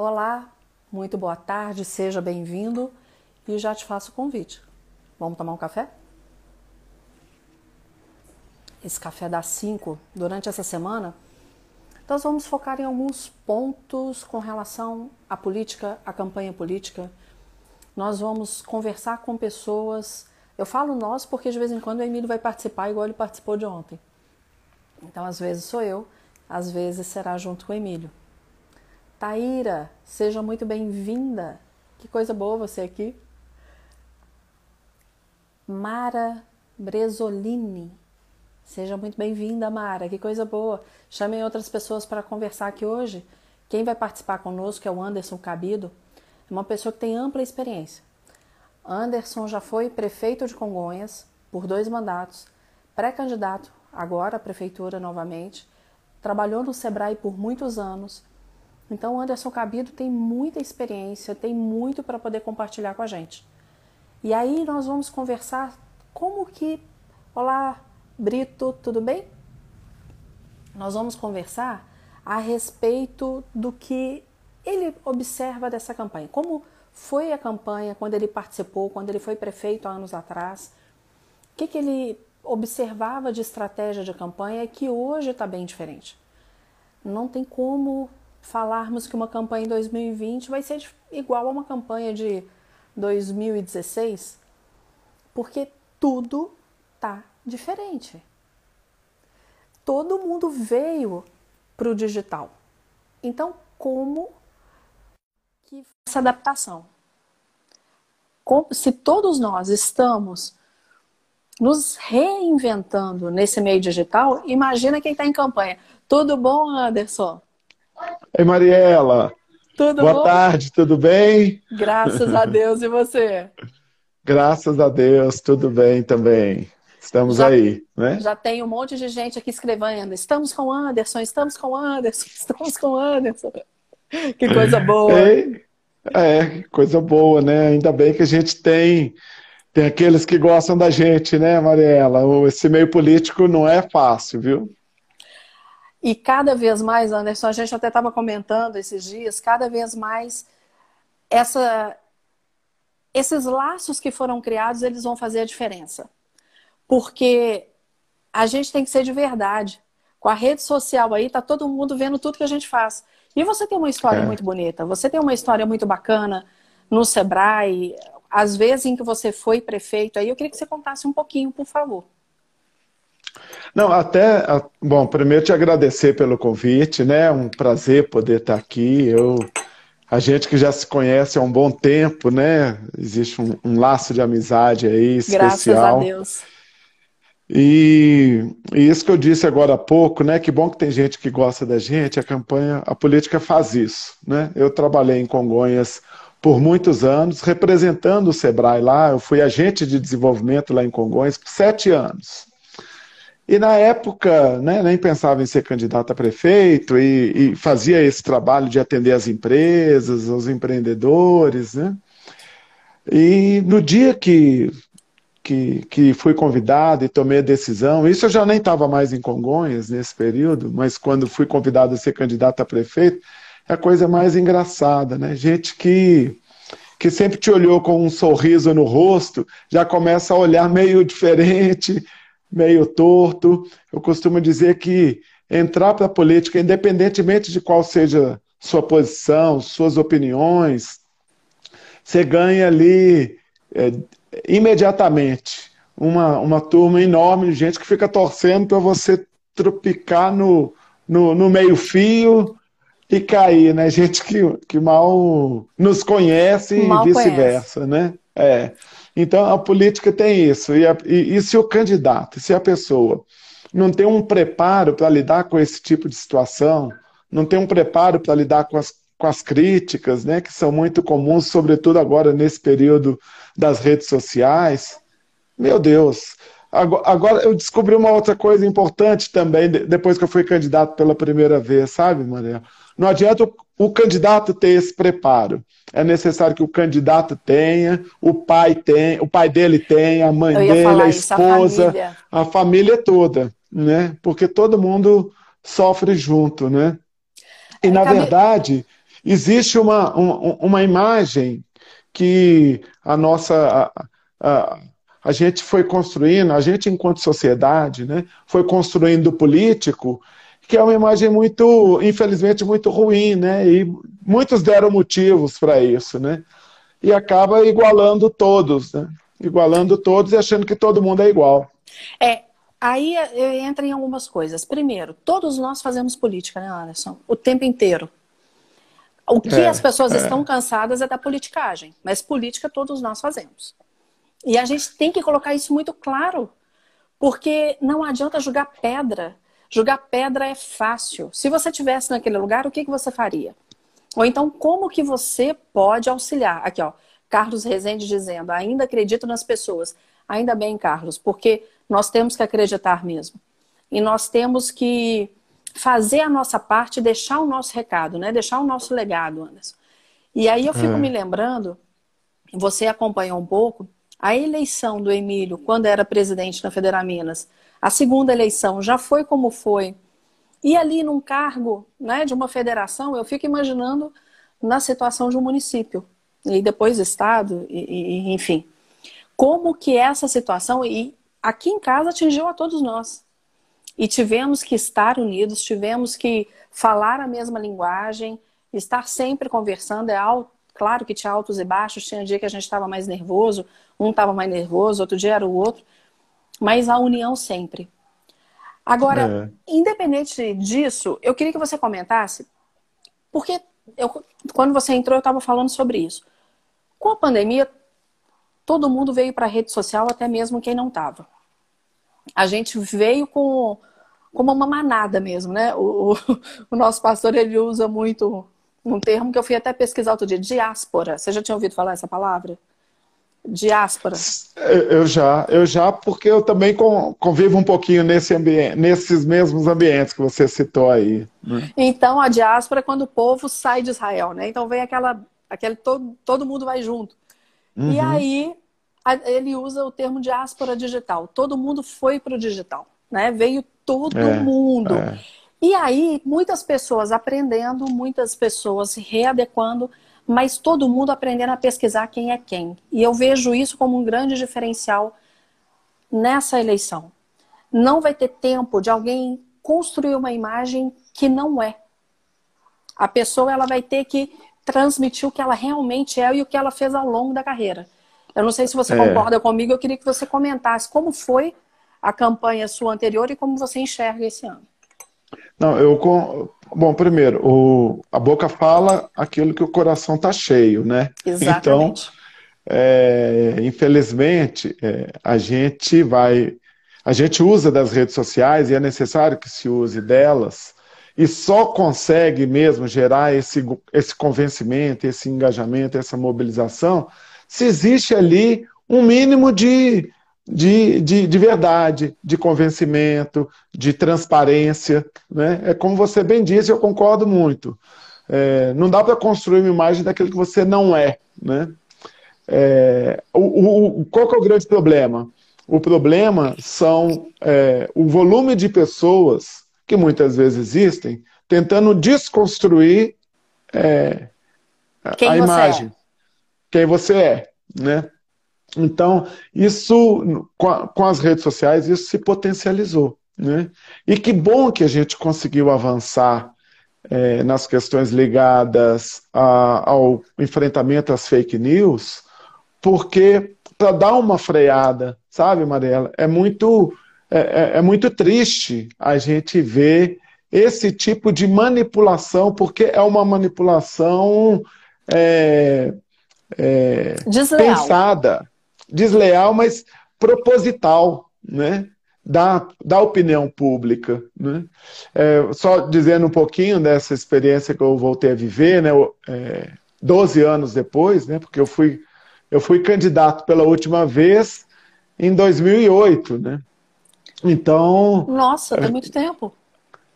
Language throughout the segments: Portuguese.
Olá, muito boa tarde, seja bem-vindo e já te faço o convite. Vamos tomar um café? Esse café dá 5 durante essa semana. Nós vamos focar em alguns pontos com relação à política, à campanha política. Nós vamos conversar com pessoas. Eu falo nós porque de vez em quando o Emílio vai participar, igual ele participou de ontem. Então, às vezes sou eu, às vezes será junto com o Emílio. Taíra, seja muito bem-vinda. Que coisa boa você aqui. Mara Bresolini. Seja muito bem-vinda, Mara. Que coisa boa. Chamei outras pessoas para conversar aqui hoje. Quem vai participar conosco é o Anderson Cabido. É uma pessoa que tem ampla experiência. Anderson já foi prefeito de Congonhas por dois mandatos, pré-candidato agora à prefeitura novamente, trabalhou no Sebrae por muitos anos, então, Anderson Cabido tem muita experiência, tem muito para poder compartilhar com a gente. E aí nós vamos conversar como que. Olá, Brito, tudo bem? Nós vamos conversar a respeito do que ele observa dessa campanha. Como foi a campanha quando ele participou, quando ele foi prefeito há anos atrás? O que, que ele observava de estratégia de campanha que hoje está bem diferente? Não tem como falarmos que uma campanha em 2020 vai ser igual a uma campanha de 2016, porque tudo tá diferente. Todo mundo veio para o digital. Então, como que essa adaptação? se todos nós estamos nos reinventando nesse meio digital, imagina quem está em campanha. Tudo bom, Anderson? Oi, Mariela. Tudo Boa bom? tarde, tudo bem? Graças a Deus. E você? Graças a Deus, tudo bem também. Estamos já, aí, né? Já tem um monte de gente aqui escrevendo. Estamos com Anderson, estamos com Anderson, estamos com Anderson. Que coisa boa. É, é, coisa boa, né? Ainda bem que a gente tem tem aqueles que gostam da gente, né, Mariela? Esse meio político não é fácil, viu? E cada vez mais, Anderson, a gente até estava comentando esses dias, cada vez mais essa, esses laços que foram criados, eles vão fazer a diferença. Porque a gente tem que ser de verdade. Com a rede social aí, tá todo mundo vendo tudo que a gente faz. E você tem uma história é. muito bonita, você tem uma história muito bacana no Sebrae, às vezes em que você foi prefeito, aí eu queria que você contasse um pouquinho, por favor. Não, até, bom, primeiro te agradecer pelo convite, né? Um prazer poder estar aqui. Eu, a gente que já se conhece há um bom tempo, né? Existe um, um laço de amizade aí especial. Graças a Deus. E, e, isso que eu disse agora há pouco, né? Que bom que tem gente que gosta da gente. A campanha, a política faz isso, né? Eu trabalhei em Congonhas por muitos anos, representando o Sebrae lá. Eu fui agente de desenvolvimento lá em Congonhas por sete anos. E na época, né, nem pensava em ser candidato a prefeito e, e, fazia esse trabalho de atender as empresas, os empreendedores, né? E no dia que, que, que fui convidado e tomei a decisão, isso eu já nem estava mais em Congonhas nesse período, mas quando fui convidado a ser candidato a prefeito, é a coisa mais engraçada, né? Gente que que sempre te olhou com um sorriso no rosto, já começa a olhar meio diferente, meio torto. Eu costumo dizer que entrar para a política, independentemente de qual seja sua posição, suas opiniões, você ganha ali é, imediatamente uma, uma turma enorme de gente que fica torcendo para você tropicar no, no, no meio-fio e cair, né? Gente que, que mal nos conhece mal e vice-versa, né? É. Então, a política tem isso. E, a, e, e se o candidato, se a pessoa não tem um preparo para lidar com esse tipo de situação, não tem um preparo para lidar com as, com as críticas, né, que são muito comuns, sobretudo agora nesse período das redes sociais, meu Deus. Agora, eu descobri uma outra coisa importante também, depois que eu fui candidato pela primeira vez, sabe, Maria? Não adianta o candidato ter esse preparo é necessário que o candidato tenha, o pai tem, o pai dele tenha, a mãe dele, a esposa, a família. a família. toda, né? Porque todo mundo sofre junto, né? E é, na verdade, existe uma, uma, uma imagem que a nossa. A, a, a gente foi construindo, a gente enquanto sociedade, né, foi construindo o político, que é uma imagem muito, infelizmente, muito ruim, né, e muitos deram motivos para isso, né, e acaba igualando todos, né, igualando todos e achando que todo mundo é igual. É, aí entra em algumas coisas. Primeiro, todos nós fazemos política, né, Anderson? O tempo inteiro. O que é, as pessoas é. estão cansadas é da politicagem, mas política todos nós fazemos. E a gente tem que colocar isso muito claro, porque não adianta jogar pedra. Jogar pedra é fácil. Se você tivesse naquele lugar, o que, que você faria? Ou então, como que você pode auxiliar? Aqui, ó, Carlos Rezende dizendo, ainda acredito nas pessoas. Ainda bem, Carlos, porque nós temos que acreditar mesmo. E nós temos que fazer a nossa parte, deixar o nosso recado, né? Deixar o nosso legado, Anderson. E aí eu fico é. me lembrando, você acompanhou um pouco, a eleição do Emílio, quando era presidente na Federal Minas, a segunda eleição já foi como foi. E ali num cargo né, de uma federação, eu fico imaginando na situação de um município, e depois Estado, e, e, enfim. Como que essa situação, e aqui em casa atingiu a todos nós. E tivemos que estar unidos, tivemos que falar a mesma linguagem, estar sempre conversando. É alto, claro que tinha altos e baixos, tinha dia que a gente estava mais nervoso, um estava mais nervoso, outro dia era o outro, mas a união sempre. Agora, é. independente disso, eu queria que você comentasse, porque eu, quando você entrou eu estava falando sobre isso. Com a pandemia, todo mundo veio para a rede social, até mesmo quem não estava. A gente veio com, com uma manada mesmo, né? O, o, o nosso pastor ele usa muito um termo que eu fui até pesquisar outro dia, diáspora. Você já tinha ouvido falar essa palavra? Diáspora? Eu já, eu já, porque eu também convivo um pouquinho nesse ambiente, nesses mesmos ambientes que você citou aí. Né? Então, a diáspora é quando o povo sai de Israel, né? Então vem aquela, aquele todo, todo mundo vai junto. Uhum. E aí ele usa o termo diáspora digital. Todo mundo foi para o digital, né? Veio todo é, mundo. É. E aí, muitas pessoas aprendendo, muitas pessoas se readequando mas todo mundo aprendendo a pesquisar quem é quem. E eu vejo isso como um grande diferencial nessa eleição. Não vai ter tempo de alguém construir uma imagem que não é. A pessoa ela vai ter que transmitir o que ela realmente é e o que ela fez ao longo da carreira. Eu não sei se você é. concorda comigo, eu queria que você comentasse como foi a campanha sua anterior e como você enxerga esse ano. Não, eu bom, primeiro, o, a boca fala aquilo que o coração está cheio, né? Exatamente. Então, é, infelizmente, é, a gente vai, a gente usa das redes sociais e é necessário que se use delas e só consegue mesmo gerar esse, esse convencimento, esse engajamento, essa mobilização, se existe ali um mínimo de de, de, de verdade, de convencimento, de transparência. Né? É como você bem disse, eu concordo muito. É, não dá para construir uma imagem daquilo que você não é. Né? É, o, o, qual que é o grande problema? O problema são é, o volume de pessoas que muitas vezes existem tentando desconstruir é, a imagem. É. Quem você é. Né? Então, isso, com, as redes sociais, isso se potencializou. Né? E que bom que a gente conseguiu avançar é, nas questões ligadas a, ao enfrentamento às fake news, porque para dar uma freada, sabe, Mariela, é muito, é, é, é muito triste a gente ver esse tipo de manipulação, porque é uma manipulação é, é, pensada, desleal, mas proposital, né? Da, da opinião pública. Né? É, só dizendo um pouquinho dessa experiência que eu voltei a viver, né? É, 12 anos depois, né? Porque eu fui, eu fui candidato pela última vez em 2008, né? Então. Nossa, tem é, muito tempo.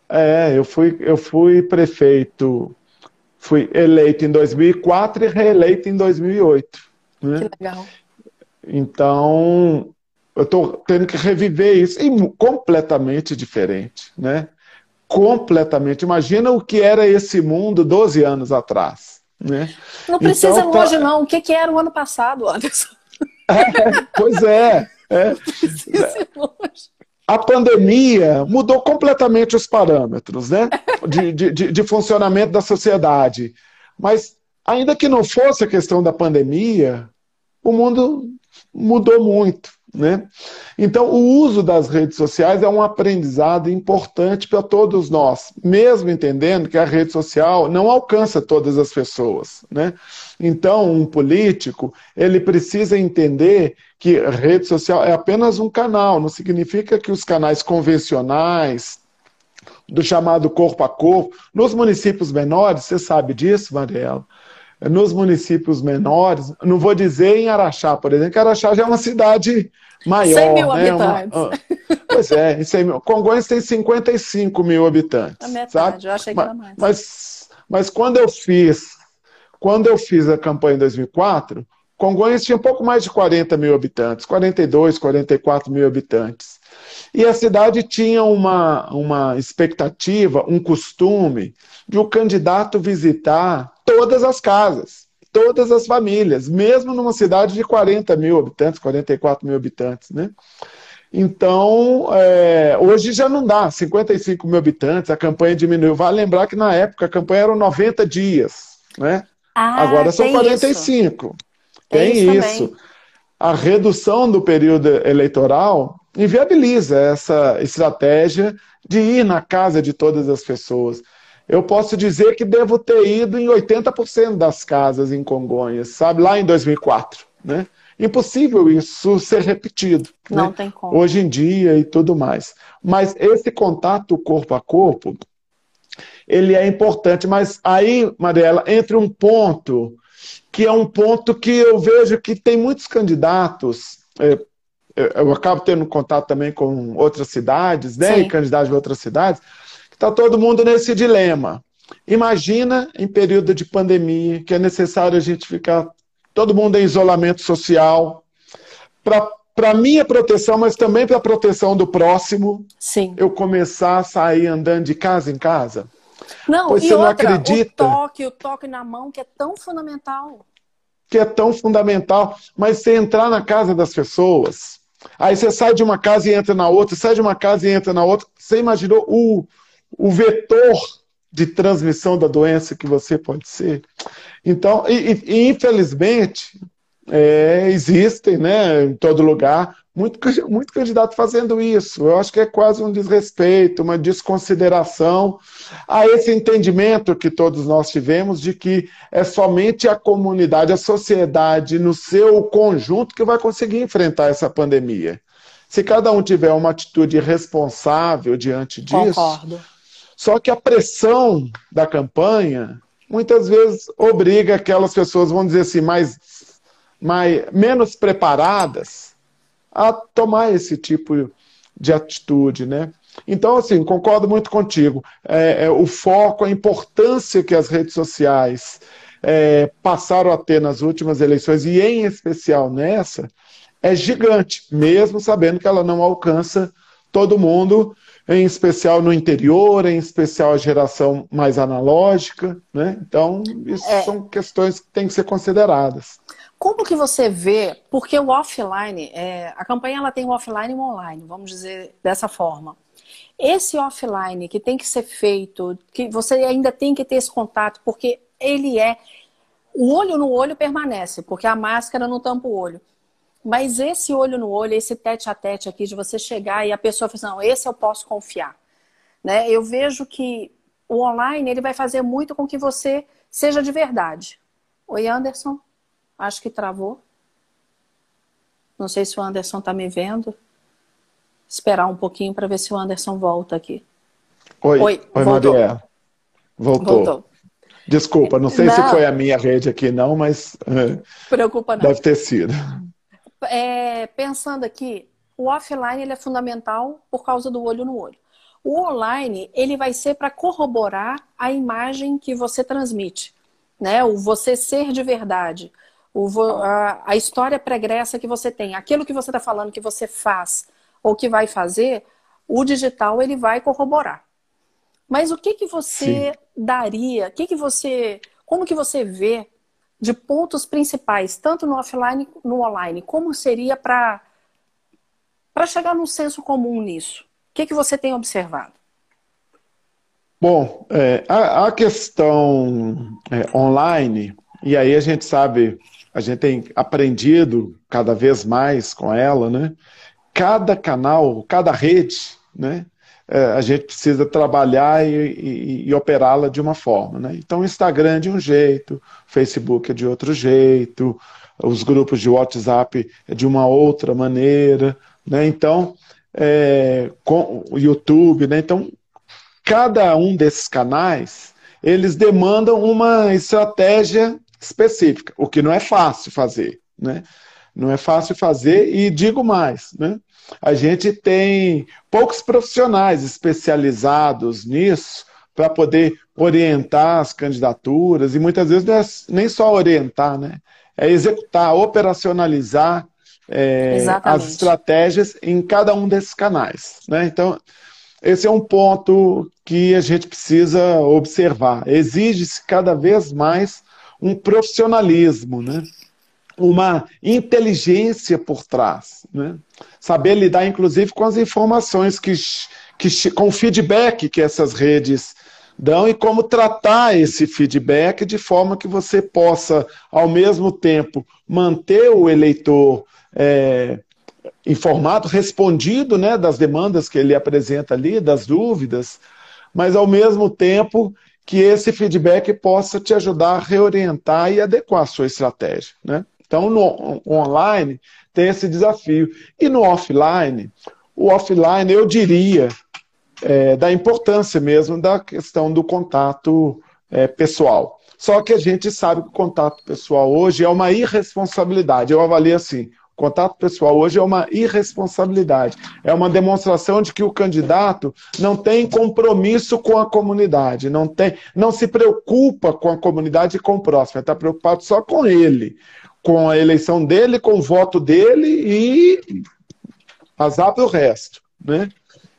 É, eu fui, eu fui prefeito, fui eleito em 2004 e reeleito em 2008. Né? Que legal. Então, eu estou tendo que reviver isso, e completamente diferente, né? completamente. Imagina o que era esse mundo 12 anos atrás. Né? Não precisa então, tá... longe, não. O que, que era o ano passado, Anderson? É, pois é. é. A pandemia mudou completamente os parâmetros né, de, de, de, funcionamento da sociedade. Mas, ainda que não fosse a questão da pandemia, o mundo mudou muito. Né? Então, o uso das redes sociais é um aprendizado importante para todos nós, mesmo entendendo que a rede social não alcança todas as pessoas. Né? Então, um político ele precisa entender que rede social é apenas um canal, não significa que os canais convencionais do chamado corpo a corpo, nos municípios menores, você sabe disso, Mariela? Nos municípios menores, não vou dizer em Araxá, por exemplo, que Araxá já é uma cidade maior. 100 mil né? habitantes. Uma, ah, pois é, em 100 mil. Congonhas tem 55 mil habitantes. A metade, sabe? eu achei que era mais. Mas, mas quando eu fiz, quando eu fiz a campanha em 2004, Congonhas tinha um pouco mais de 40 mil habitantes, 42, 44 mil habitantes. E a cidade tinha uma, uma expectativa, um costume de o candidato visitar todas as casas, todas as famílias, mesmo numa cidade de 40 mil habitantes, 44 mil habitantes, né? Então, é, hoje já não dá, 55 mil habitantes, a campanha diminuiu. Vale lembrar que na época a campanha era 90 dias, né? Ah, Agora são 45. Isso. Tem, tem isso. isso. A redução do período eleitoral inviabiliza essa estratégia de ir na casa de todas as pessoas eu posso dizer que devo ter ido em 80% das casas em Congonhas, sabe? Lá em 2004, né? Impossível isso ser repetido. Não né? tem como. Hoje em dia e tudo mais. Mas esse contato corpo a corpo, ele é importante. Mas aí, Mariela, entra um ponto que é um ponto que eu vejo que tem muitos candidatos. É, eu acabo tendo contato também com outras cidades, né? Sim. E candidatos de outras cidades Está todo mundo nesse dilema. Imagina em período de pandemia, que é necessário a gente ficar todo mundo em isolamento social, para minha proteção, mas também para a proteção do próximo. Sim. Eu começar a sair andando de casa em casa. Não, pois e você outra, não acredita. O toque, o toque na mão, que é tão fundamental. Que é tão fundamental. Mas você entrar na casa das pessoas, aí você sai de uma casa e entra na outra, sai de uma casa e entra na outra. Você imaginou o, o vetor de transmissão da doença que você pode ser. Então, e, e infelizmente, é, existem, né, em todo lugar, muito, muito candidato fazendo isso. Eu acho que é quase um desrespeito, uma desconsideração a esse entendimento que todos nós tivemos de que é somente a comunidade, a sociedade, no seu conjunto, que vai conseguir enfrentar essa pandemia. Se cada um tiver uma atitude responsável diante disso, Concordo. Só que a pressão da campanha muitas vezes obriga aquelas pessoas, vamos dizer assim, mais, mais menos preparadas a tomar esse tipo de atitude, né? Então, assim, concordo muito contigo. É, é, o foco, a importância que as redes sociais é, passaram a ter nas últimas eleições, e em especial nessa, é gigante, mesmo sabendo que ela não alcança todo mundo em especial no interior, em especial a geração mais analógica, né? Então, isso é. são questões que têm que ser consideradas. Como que você vê, porque o offline, é, a campanha ela tem o offline e o online, vamos dizer dessa forma. Esse offline que tem que ser feito, que você ainda tem que ter esse contato, porque ele é. O olho no olho permanece, porque a máscara não tampa o olho. Mas esse olho no olho, esse tete a tete aqui, de você chegar e a pessoa falar assim, não, esse eu posso confiar. Né? Eu vejo que o online ele vai fazer muito com que você seja de verdade. Oi, Anderson? Acho que travou. Não sei se o Anderson está me vendo. Esperar um pouquinho para ver se o Anderson volta aqui. Oi, Oi, Oi voltou. Maria. Voltou. voltou. Desculpa, não sei não. se foi a minha rede aqui não, mas eh, Preocupa não. deve ter sido é, pensando aqui, o offline ele é fundamental por causa do olho no olho. O online ele vai ser para corroborar a imagem que você transmite, né? O você ser de verdade, o, a, a história pregressa que você tem, aquilo que você está falando que você faz ou que vai fazer, o digital ele vai corroborar. Mas o que que você Sim. daria? O que que você, como que você vê de pontos principais, tanto no offline no online, como seria para para chegar num senso comum nisso? O que que você tem observado? Bom, é, a, a, questão é, online, e aí a gente sabe, a gente tem aprendido cada vez mais com ela, né? Cada canal, cada rede, né? É, a gente precisa trabalhar e, e, e operá-la de uma forma, né? Então, o Instagram é de um jeito, Facebook é de outro jeito, os grupos de WhatsApp é de uma outra maneira, né? Então, é, com o YouTube, né? Então, cada um desses canais, eles demandam uma estratégia específica, o que não é fácil fazer, né? Não é fácil fazer e digo mais, né? A gente tem poucos profissionais especializados nisso para poder orientar as candidaturas e muitas vezes não é nem só orientar, né? É executar, operacionalizar é, as estratégias em cada um desses canais, né? Então esse é um ponto que a gente precisa observar. Exige-se cada vez mais um profissionalismo, né? uma inteligência por trás. Né? Saber lidar, inclusive, com as informações, que, que, com o feedback que essas redes dão e como tratar esse feedback de forma que você possa, ao mesmo tempo, manter o eleitor é, informado, respondido né, das demandas que ele apresenta ali, das dúvidas, mas ao mesmo tempo que esse feedback possa te ajudar a reorientar e adequar a sua estratégia. Né? Então, no online tem esse desafio. E no offline, o offline, eu diria, é, da importância mesmo da questão do contato é, pessoal. Só que a gente sabe que o contato pessoal hoje é uma irresponsabilidade. Eu avalio assim: Contato pessoal hoje é uma irresponsabilidade. É uma demonstração de que o candidato não tem compromisso com a comunidade, não, tem, não se preocupa com a comunidade e com o próximo, está preocupado só com ele, com a eleição dele, com o voto dele e azar para o resto. Né?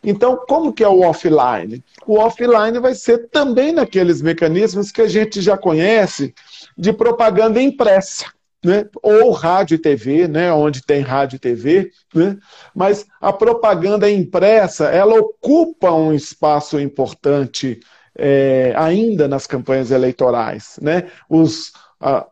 Então, como que é o offline? O offline vai ser também naqueles mecanismos que a gente já conhece de propaganda impressa né? ou rádio e TV, né? onde tem rádio e TV, né? mas a propaganda impressa ela ocupa um espaço importante é, ainda nas campanhas eleitorais. Né? Os, a,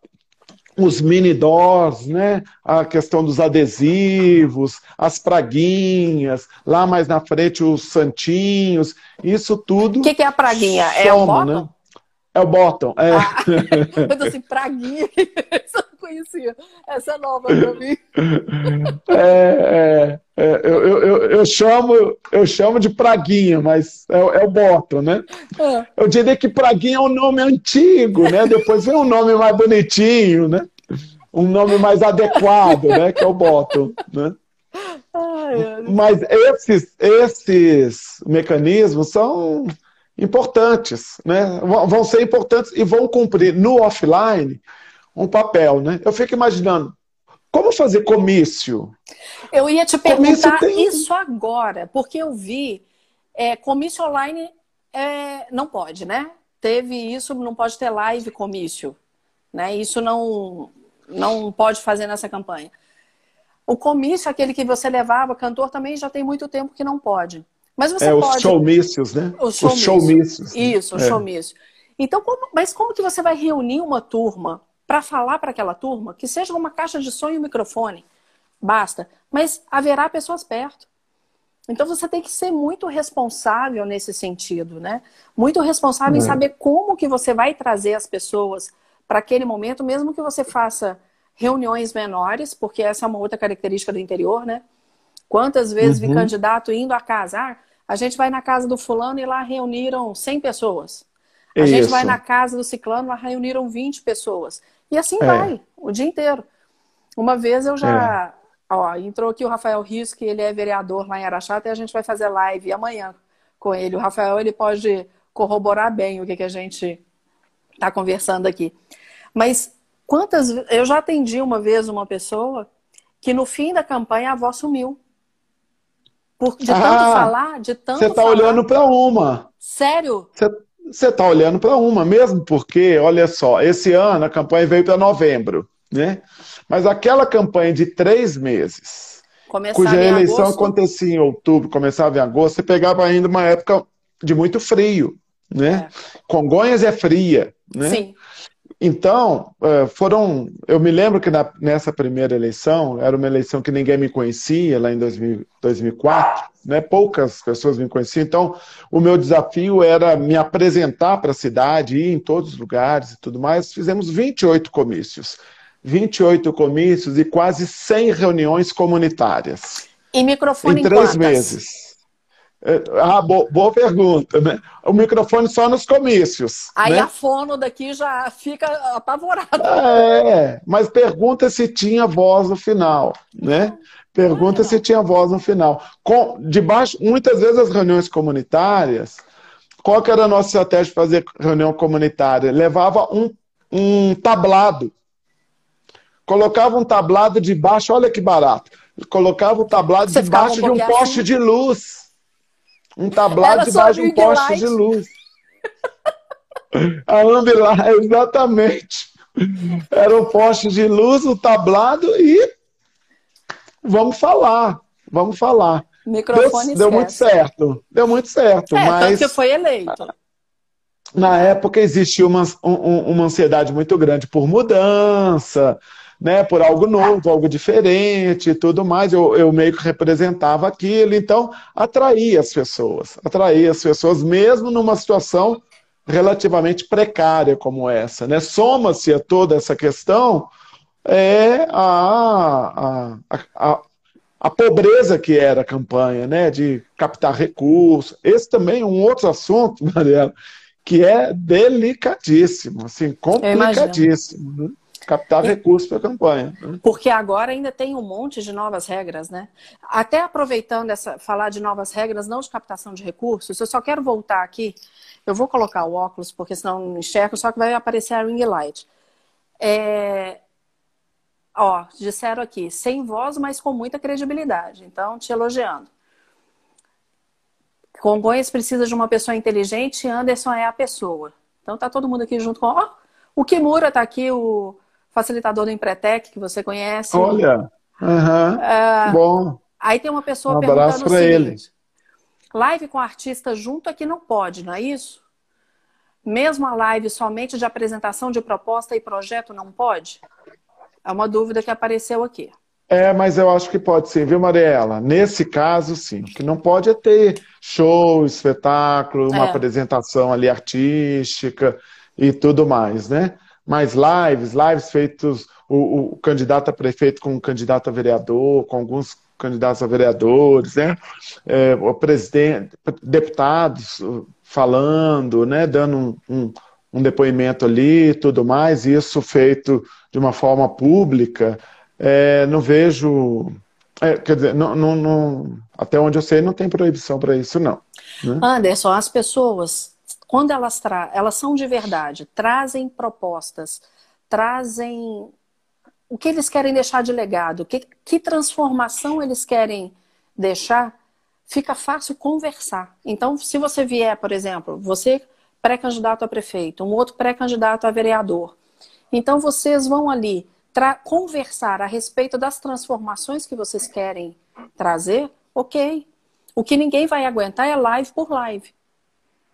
os mini doors, né? a questão dos adesivos, as praguinhas, lá mais na frente os santinhos, isso tudo. O que, que, é a praguinha? Soma, é o bottom? Né? É o bottom, é. Ah, eu tô assim, praguinha conhecia. Essa é nova para mim. É, é, é eu, eu, eu, chamo, eu chamo de Praguinha, mas é, é o Bottom, né? É. Eu diria que Praguinha é um nome antigo, né? Depois vem um nome mais bonitinho, né? Um nome mais adequado, né? Que é o Bottom, né? Ai, mas esses, esses mecanismos são importantes, né? Vão ser importantes e vão cumprir no offline um papel, né? Eu fico imaginando, como fazer comício? Eu ia te perguntar tem... isso agora, porque eu vi é, comício online é, não pode, né? Teve isso, não pode ter live comício, né? Isso não não pode fazer nessa campanha. O comício, aquele que você levava, cantor, também já tem muito tempo que não pode. Mas você é, pode. Os showmícios, né? Os showmícios. Isso, os é. showmícios. Então, como... mas como que você vai reunir uma turma para falar para aquela turma, que seja uma caixa de som e um microfone, basta. Mas haverá pessoas perto. Então você tem que ser muito responsável nesse sentido, né? Muito responsável em é. saber como que você vai trazer as pessoas para aquele momento, mesmo que você faça reuniões menores, porque essa é uma outra característica do interior, né? Quantas vezes uhum. vi candidato indo a casa, ah, a gente vai na casa do fulano e lá reuniram 100 pessoas. A Isso. gente vai na casa do ciclano, lá reuniram 20 pessoas. E assim é. vai, o dia inteiro. Uma vez eu já. É. Ó, entrou aqui o Rafael Rios, que ele é vereador lá em Araxá, e a gente vai fazer live amanhã com ele. O Rafael ele pode corroborar bem o que, que a gente está conversando aqui. Mas quantas. Eu já atendi uma vez uma pessoa que no fim da campanha a voz sumiu. Por, de tanto ah, falar, de tanto Você está olhando para uma. Sério? Você está olhando para uma, mesmo porque, olha só, esse ano a campanha veio para novembro, né? Mas aquela campanha de três meses, Começava cuja eleição agosto. acontecia em outubro, começava em agosto, você pegava ainda uma época de muito frio, né? É. Congonhas é fria, né? Sim. Então, é, foram. Eu me lembro que na, nessa primeira eleição, era uma eleição que ninguém me conhecia, lá em 2000, 2004, né? poucas pessoas me conheciam. Então, o meu desafio era me apresentar para a cidade, ir em todos os lugares e tudo mais. Fizemos 28 comícios. 28 comícios e quase 100 reuniões comunitárias. E microfone em três meses. É, ah, boa, boa, pergunta, né? O microfone só nos comícios. Aí né? a fono daqui já fica apavorada. É, mas pergunta se tinha voz no final, né? Pergunta se tinha voz no final. Com, debaixo, muitas vezes as reuniões comunitárias, qual que era a nossa estratégia para fazer reunião comunitária? Levava um, um tablado. Colocava um tablado debaixo, olha que barato. Colocava o tablado Você debaixo um de um poste assim? de luz um tablado debaixo de um poste light. de luz. A Ambilight, exatamente. Era um poste de luz, o tablado e vamos falar, vamos falar. Microfone deu, deu muito certo, deu muito certo. É, mas tanto que foi eleito. Na época existia uma, um, uma ansiedade muito grande por mudança, né, por algo novo, algo diferente e tudo mais. Eu, eu meio que representava aquilo, então atraía as pessoas, atraía as pessoas, mesmo numa situação relativamente precária como essa. Né? Soma-se a toda essa questão é a, a, a, a, pobreza que era a campanha, né? de captar recursos. Esse também é um outro assunto, Mariela, que é delicadíssimo, assim, complicadíssimo. Né? Captar recursos para a campanha. Né? Porque agora ainda tem um monte de novas regras, né? Até aproveitando essa, falar de novas regras, não de captação de recursos, eu só quero voltar aqui. Eu vou colocar o óculos, porque senão não enxergo, só que vai aparecer a ring light. É... Ó, disseram aqui, sem voz, mas com muita credibilidade. Então, te elogiando. Congonhas precisa de uma pessoa inteligente, Anderson é a pessoa. Então tá todo mundo aqui junto com. Ó, o Kimura tá aqui, o facilitador do Empretec, que você conhece. Olha, uhum. é, bom. Aí tem uma pessoa um perguntando o seguinte, ele. live com artista junto aqui não pode, não é isso? Mesmo a live somente de apresentação de proposta e projeto não pode? É uma dúvida que apareceu aqui. É, mas eu acho que pode sim, viu, Mariela? Nesse caso, sim. O que não pode é ter show, espetáculo, uma é. apresentação ali artística e tudo mais, né? Mais lives, lives feitos o, o, candidato a prefeito com o candidato a vereador, com alguns candidatos a vereadores, né? É, o presidente, deputados uh, falando, né? Dando um, um, um depoimento ali, tudo mais, isso feito de uma forma pública, é, não vejo é, quer dizer, não, não, não, até onde eu sei, não tem proibição para isso, não. Né? Anderson, as pessoas quando elas, tra elas são de verdade, trazem propostas, trazem o que eles querem deixar de legado, que, que transformação eles querem deixar, fica fácil conversar. Então, se você vier, por exemplo, você pré-candidato a prefeito, um outro pré-candidato a vereador, então vocês vão ali conversar a respeito das transformações que vocês querem trazer, ok. O que ninguém vai aguentar é live por live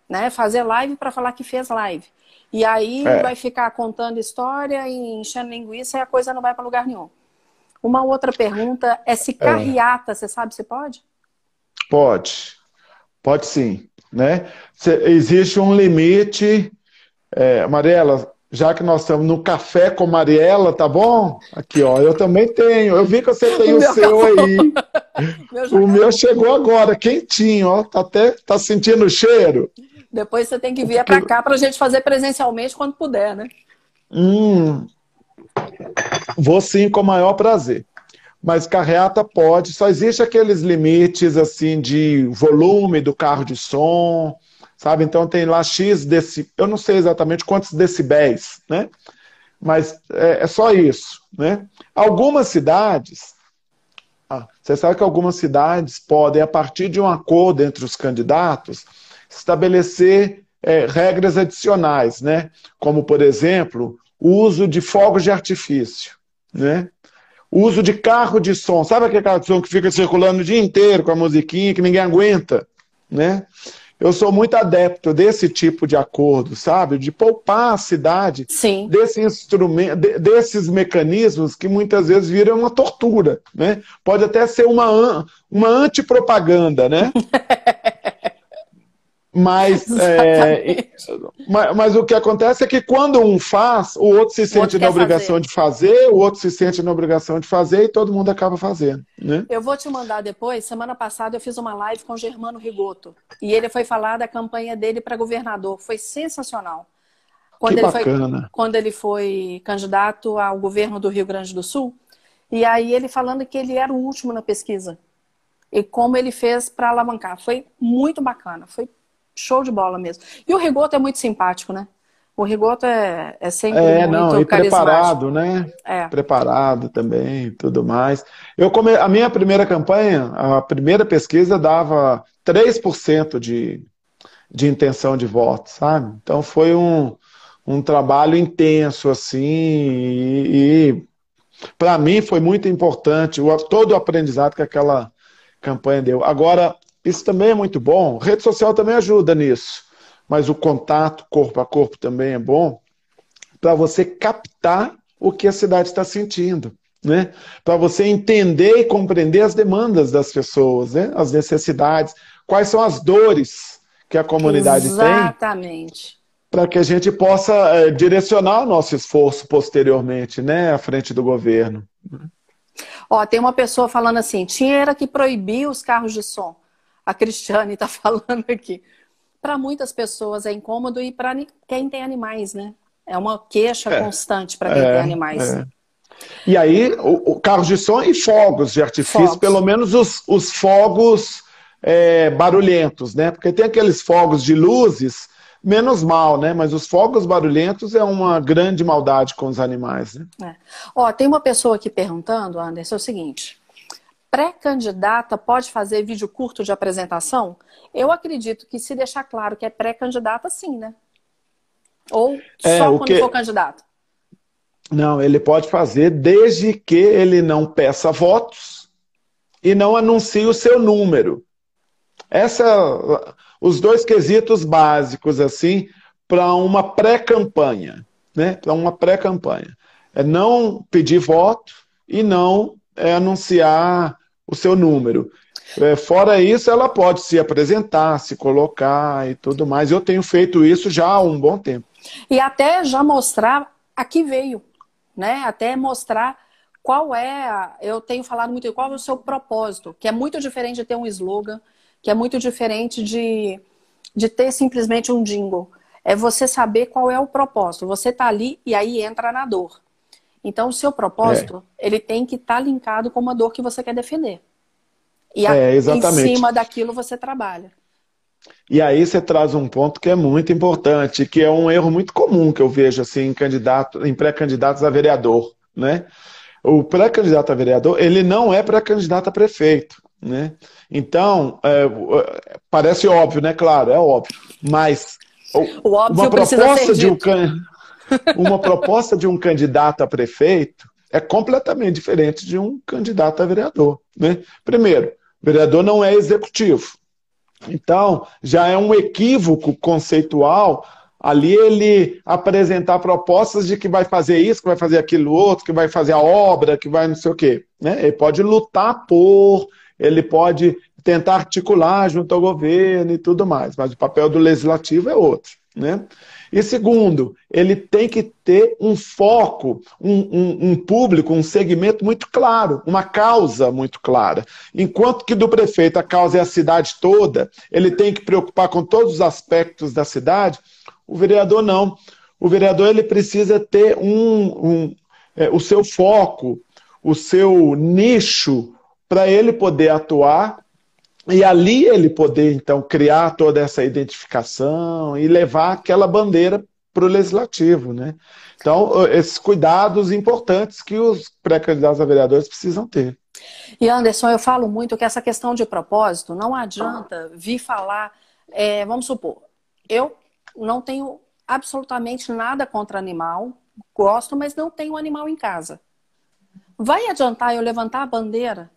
né? Fazer live para falar que fez live. E aí é. vai ficar contando história e enchendo linguiça e a coisa não vai para lugar nenhum. Uma outra pergunta é se é. carreata, é. você sabe se pode? Pode, pode sim. Né? existe um limite. É, Mariela, já que nós estamos no café com Mariela, tá bom? Aqui, ó, eu também tenho. Eu vi que você tem o, o seu aí. Meu o meu chegou agora, quentinho, ó. Tá até tá sentindo o cheiro? Depois você tem que vir para cá para a gente fazer presencialmente quando puder, né? Hum, vou sim, com o maior prazer. Mas carreata pode, só existe aqueles limites assim de volume do carro de som, sabe? Então tem lá X desse, eu não sei exatamente quantos decibéis, né? Mas é, é só isso, né? Algumas cidades, ah, você sabe que algumas cidades podem, a partir de um acordo entre os candidatos, estabelecer é, regras adicionais, né? Como, por exemplo, o uso de fogos de artifício, né? O uso de carro de som. Sabe aquele carro de som que fica circulando o dia inteiro com a musiquinha que ninguém aguenta, né? Eu sou muito adepto desse tipo de acordo, sabe? De poupar a cidade Sim. desse instrumento, desses mecanismos que muitas vezes viram uma tortura, né? Pode até ser uma, uma antipropaganda, né? Mas, é, mas, mas, o que acontece é que quando um faz, o outro se sente outro na obrigação fazer. de fazer, o outro se sente na obrigação de fazer e todo mundo acaba fazendo. Né? Eu vou te mandar depois. Semana passada eu fiz uma live com o Germano Rigoto e ele foi falar da campanha dele para governador. Foi sensacional. Quando que ele bacana. Foi, quando ele foi candidato ao governo do Rio Grande do Sul. E aí ele falando que ele era o último na pesquisa. E como ele fez para alavancar. Foi muito bacana. Foi show de bola mesmo. E o Rigoto é muito simpático, né? O Rigoto é, é sempre é, muito não, e preparado, né? É. Preparado também, tudo mais. Eu come... A minha primeira campanha, a primeira pesquisa dava 3% de, de intenção de voto, sabe? Então foi um, um trabalho intenso, assim, e, e para mim foi muito importante o, todo o aprendizado que aquela campanha deu. Agora, isso também é muito bom. Rede social também ajuda nisso. Mas o contato corpo a corpo também é bom para você captar o que a cidade está sentindo. Né? Para você entender e compreender as demandas das pessoas, né? as necessidades, quais são as dores que a comunidade Exatamente. tem. Exatamente. Para que a gente possa é, direcionar o nosso esforço posteriormente, né, à frente do governo. Ó, tem uma pessoa falando assim: tinha que proibir os carros de som a Cristiane está falando aqui. Para muitas pessoas é incômodo e para quem tem animais, né? É uma queixa é, constante para quem é, tem animais. É. E aí, o, o carros de som e fogos de artifício, fogos. pelo menos os, os fogos é, barulhentos, né? Porque tem aqueles fogos de luzes, menos mal, né? Mas os fogos barulhentos é uma grande maldade com os animais, né? É. Ó, tem uma pessoa aqui perguntando, Anderson, é o seguinte pré-candidata pode fazer vídeo curto de apresentação? Eu acredito que se deixar claro que é pré-candidata, sim, né? Ou é, só quando que... for candidato? Não, ele pode fazer desde que ele não peça votos e não anuncie o seu número. Essa, os dois quesitos básicos assim para uma pré-campanha, né? Para uma pré-campanha é não pedir voto e não é anunciar o seu número. É, fora isso, ela pode se apresentar, se colocar e tudo mais. Eu tenho feito isso já há um bom tempo. E até já mostrar a que veio, né? Até mostrar qual é. Eu tenho falado muito qual é o seu propósito, que é muito diferente de ter um slogan, que é muito diferente de, de ter simplesmente um jingle. É você saber qual é o propósito. Você tá ali e aí entra na dor. Então, o seu propósito, é. ele tem que estar tá linkado com uma dor que você quer defender. E a, é, em cima daquilo você trabalha. E aí você traz um ponto que é muito importante, que é um erro muito comum que eu vejo assim em candidato, em pré-candidatos a vereador, né? O pré-candidato a vereador, ele não é pré-candidato a prefeito, né? Então, é, parece óbvio, né? Claro, é óbvio. Mas o óbvio uma proposta de um uma proposta de um candidato a prefeito é completamente diferente de um candidato a vereador. Né? Primeiro, vereador não é executivo. Então, já é um equívoco conceitual ali ele apresentar propostas de que vai fazer isso, que vai fazer aquilo outro, que vai fazer a obra, que vai não sei o quê. Né? Ele pode lutar por, ele pode tentar articular junto ao governo e tudo mais, mas o papel do legislativo é outro. Né? E segundo, ele tem que ter um foco, um, um, um, público, um segmento muito claro, uma causa muito clara. Enquanto que do prefeito a causa é a cidade toda, ele tem que preocupar com todos os aspectos da cidade, o vereador não. O vereador ele precisa ter um, é, o seu foco, o seu nicho, para ele poder atuar e ali ele poder, então, criar toda essa identificação e levar aquela bandeira para o legislativo. Né? Então, esses cuidados importantes que os pré-candidatos a vereadores precisam ter. E Anderson, eu falo muito que essa questão de propósito não adianta vir falar É, vamos supor, eu não tenho absolutamente nada contra animal, gosto, mas não tenho animal em casa. Vai adiantar eu levantar a bandeira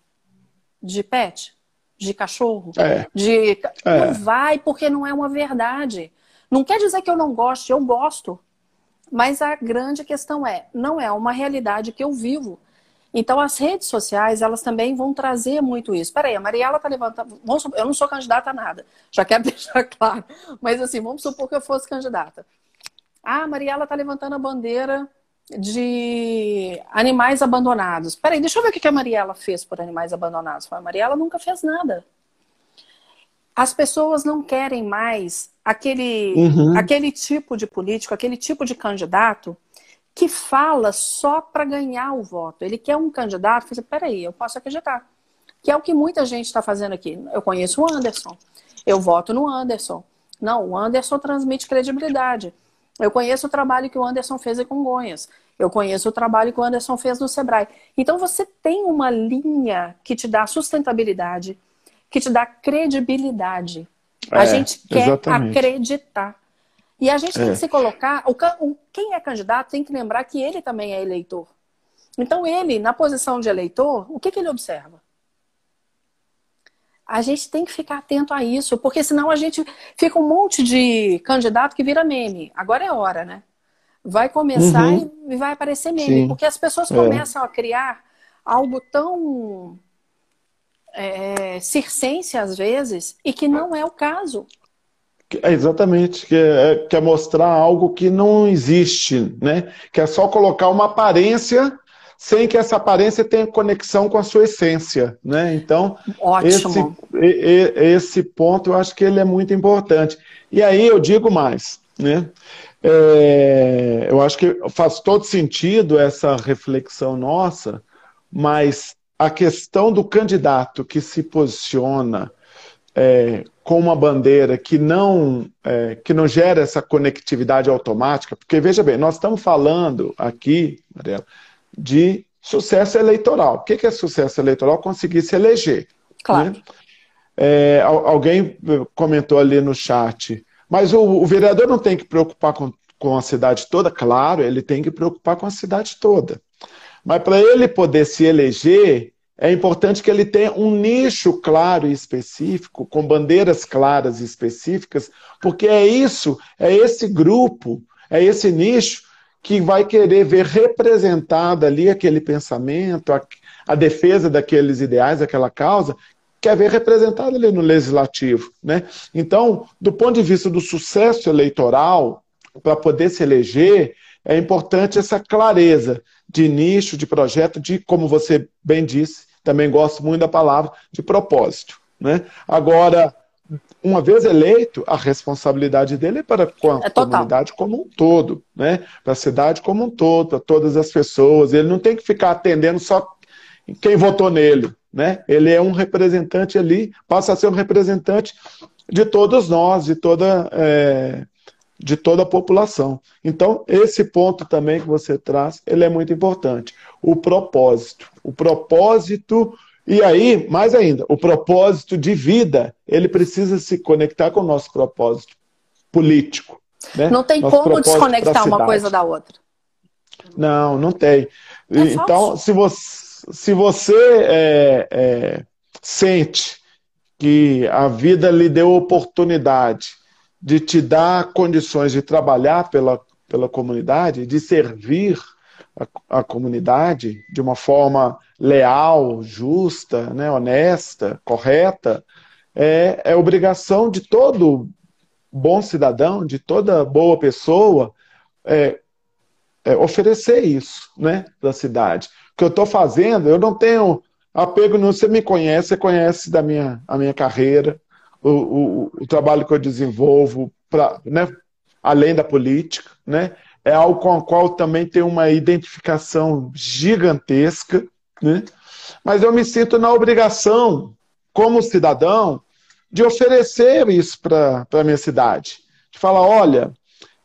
de pet? De cachorro? É. De... É. Não vai, porque não é uma verdade. Não quer dizer que eu não goste, eu gosto. Mas a grande questão é, não é uma realidade que eu vivo. Então, as redes sociais, elas também vão trazer muito isso. Peraí, a Mariela está levantando. eu não sou candidata a nada, já quero deixar claro. Mas, assim, vamos supor que eu fosse candidata. Ah, a Mariela está levantando a bandeira de animais abandonados. Peraí, deixa eu ver o que a Mariela fez por animais abandonados. A Mariela nunca fez nada. As pessoas não querem mais aquele, uhum. aquele tipo de político, aquele tipo de candidato que fala só para ganhar o voto. Ele quer um candidato que diz, peraí, eu posso acreditar. Que é o que muita gente está fazendo aqui. Eu conheço o Anderson, eu voto no Anderson. Não, o Anderson transmite credibilidade. Eu conheço o trabalho que o Anderson fez em Congonhas. Eu conheço o trabalho que o Anderson fez no Sebrae. Então você tem uma linha que te dá sustentabilidade, que te dá credibilidade. É, a gente quer exatamente. acreditar. E a gente tem é. que se colocar. O, quem é candidato tem que lembrar que ele também é eleitor. Então, ele, na posição de eleitor, o que, que ele observa? A gente tem que ficar atento a isso, porque senão a gente fica um monte de candidato que vira meme. Agora é hora, né? Vai começar uhum. e vai aparecer meme, Sim. porque as pessoas é. começam a criar algo tão é, circense às vezes e que não é o caso. É exatamente, que é, quer é mostrar algo que não existe, né? Que é só colocar uma aparência sem que essa aparência tenha conexão com a sua essência, né? Então, Ótimo. Esse, esse ponto eu acho que ele é muito importante. E aí eu digo mais, né? É, eu acho que faz todo sentido essa reflexão nossa, mas a questão do candidato que se posiciona é, com uma bandeira que não, é, que não gera essa conectividade automática, porque veja bem, nós estamos falando aqui, Mariela, de sucesso eleitoral. O que é sucesso eleitoral? Conseguir se eleger. Claro. Né? É, alguém comentou ali no chat, mas o, o, vereador não tem que preocupar com, com a cidade toda? Claro, ele tem que preocupar com a cidade toda. Mas para ele poder se eleger, é importante que ele tenha um nicho claro e específico, com bandeiras claras e específicas, porque é isso, é esse grupo, é esse nicho que vai querer ver representada ali aquele pensamento, a, a defesa daqueles ideais, daquela causa, quer ver representada ali no legislativo. Né? Então, do ponto de vista do sucesso eleitoral, para poder se eleger, é importante essa clareza de nicho, de projeto, de, como você bem disse, também gosto muito da palavra de propósito. Né? Agora, uma vez eleito, a responsabilidade dele é para com a é comunidade como um todo, né? para a cidade como um todo, para todas as pessoas. Ele não tem que ficar atendendo só quem votou nele. Né? Ele é um representante ali, passa a ser um representante de todos nós, de toda, é, de toda a população. Então, esse ponto também que você traz, ele é muito importante o propósito. O propósito, e aí, mais ainda, o propósito de vida, ele precisa se conectar com o nosso propósito político. Né? Não tem nosso como desconectar uma coisa da outra. Não, não tem. É então, se você, se você é, é, sente que a vida lhe deu oportunidade de te dar condições de trabalhar pela, pela comunidade, de servir a, a comunidade de uma forma leal, justa, né, honesta, correta, é, é obrigação de todo bom cidadão, de toda boa pessoa, é, é oferecer isso né, para a cidade. O que eu estou fazendo, eu não tenho apego não Você me conhece, você conhece da minha, a minha carreira, o, o, o trabalho que eu desenvolvo, pra, né, além da política, né? é algo com o qual também tem uma identificação gigantesca, né? mas eu me sinto na obrigação, como cidadão, de oferecer isso para a minha cidade. De falar, olha,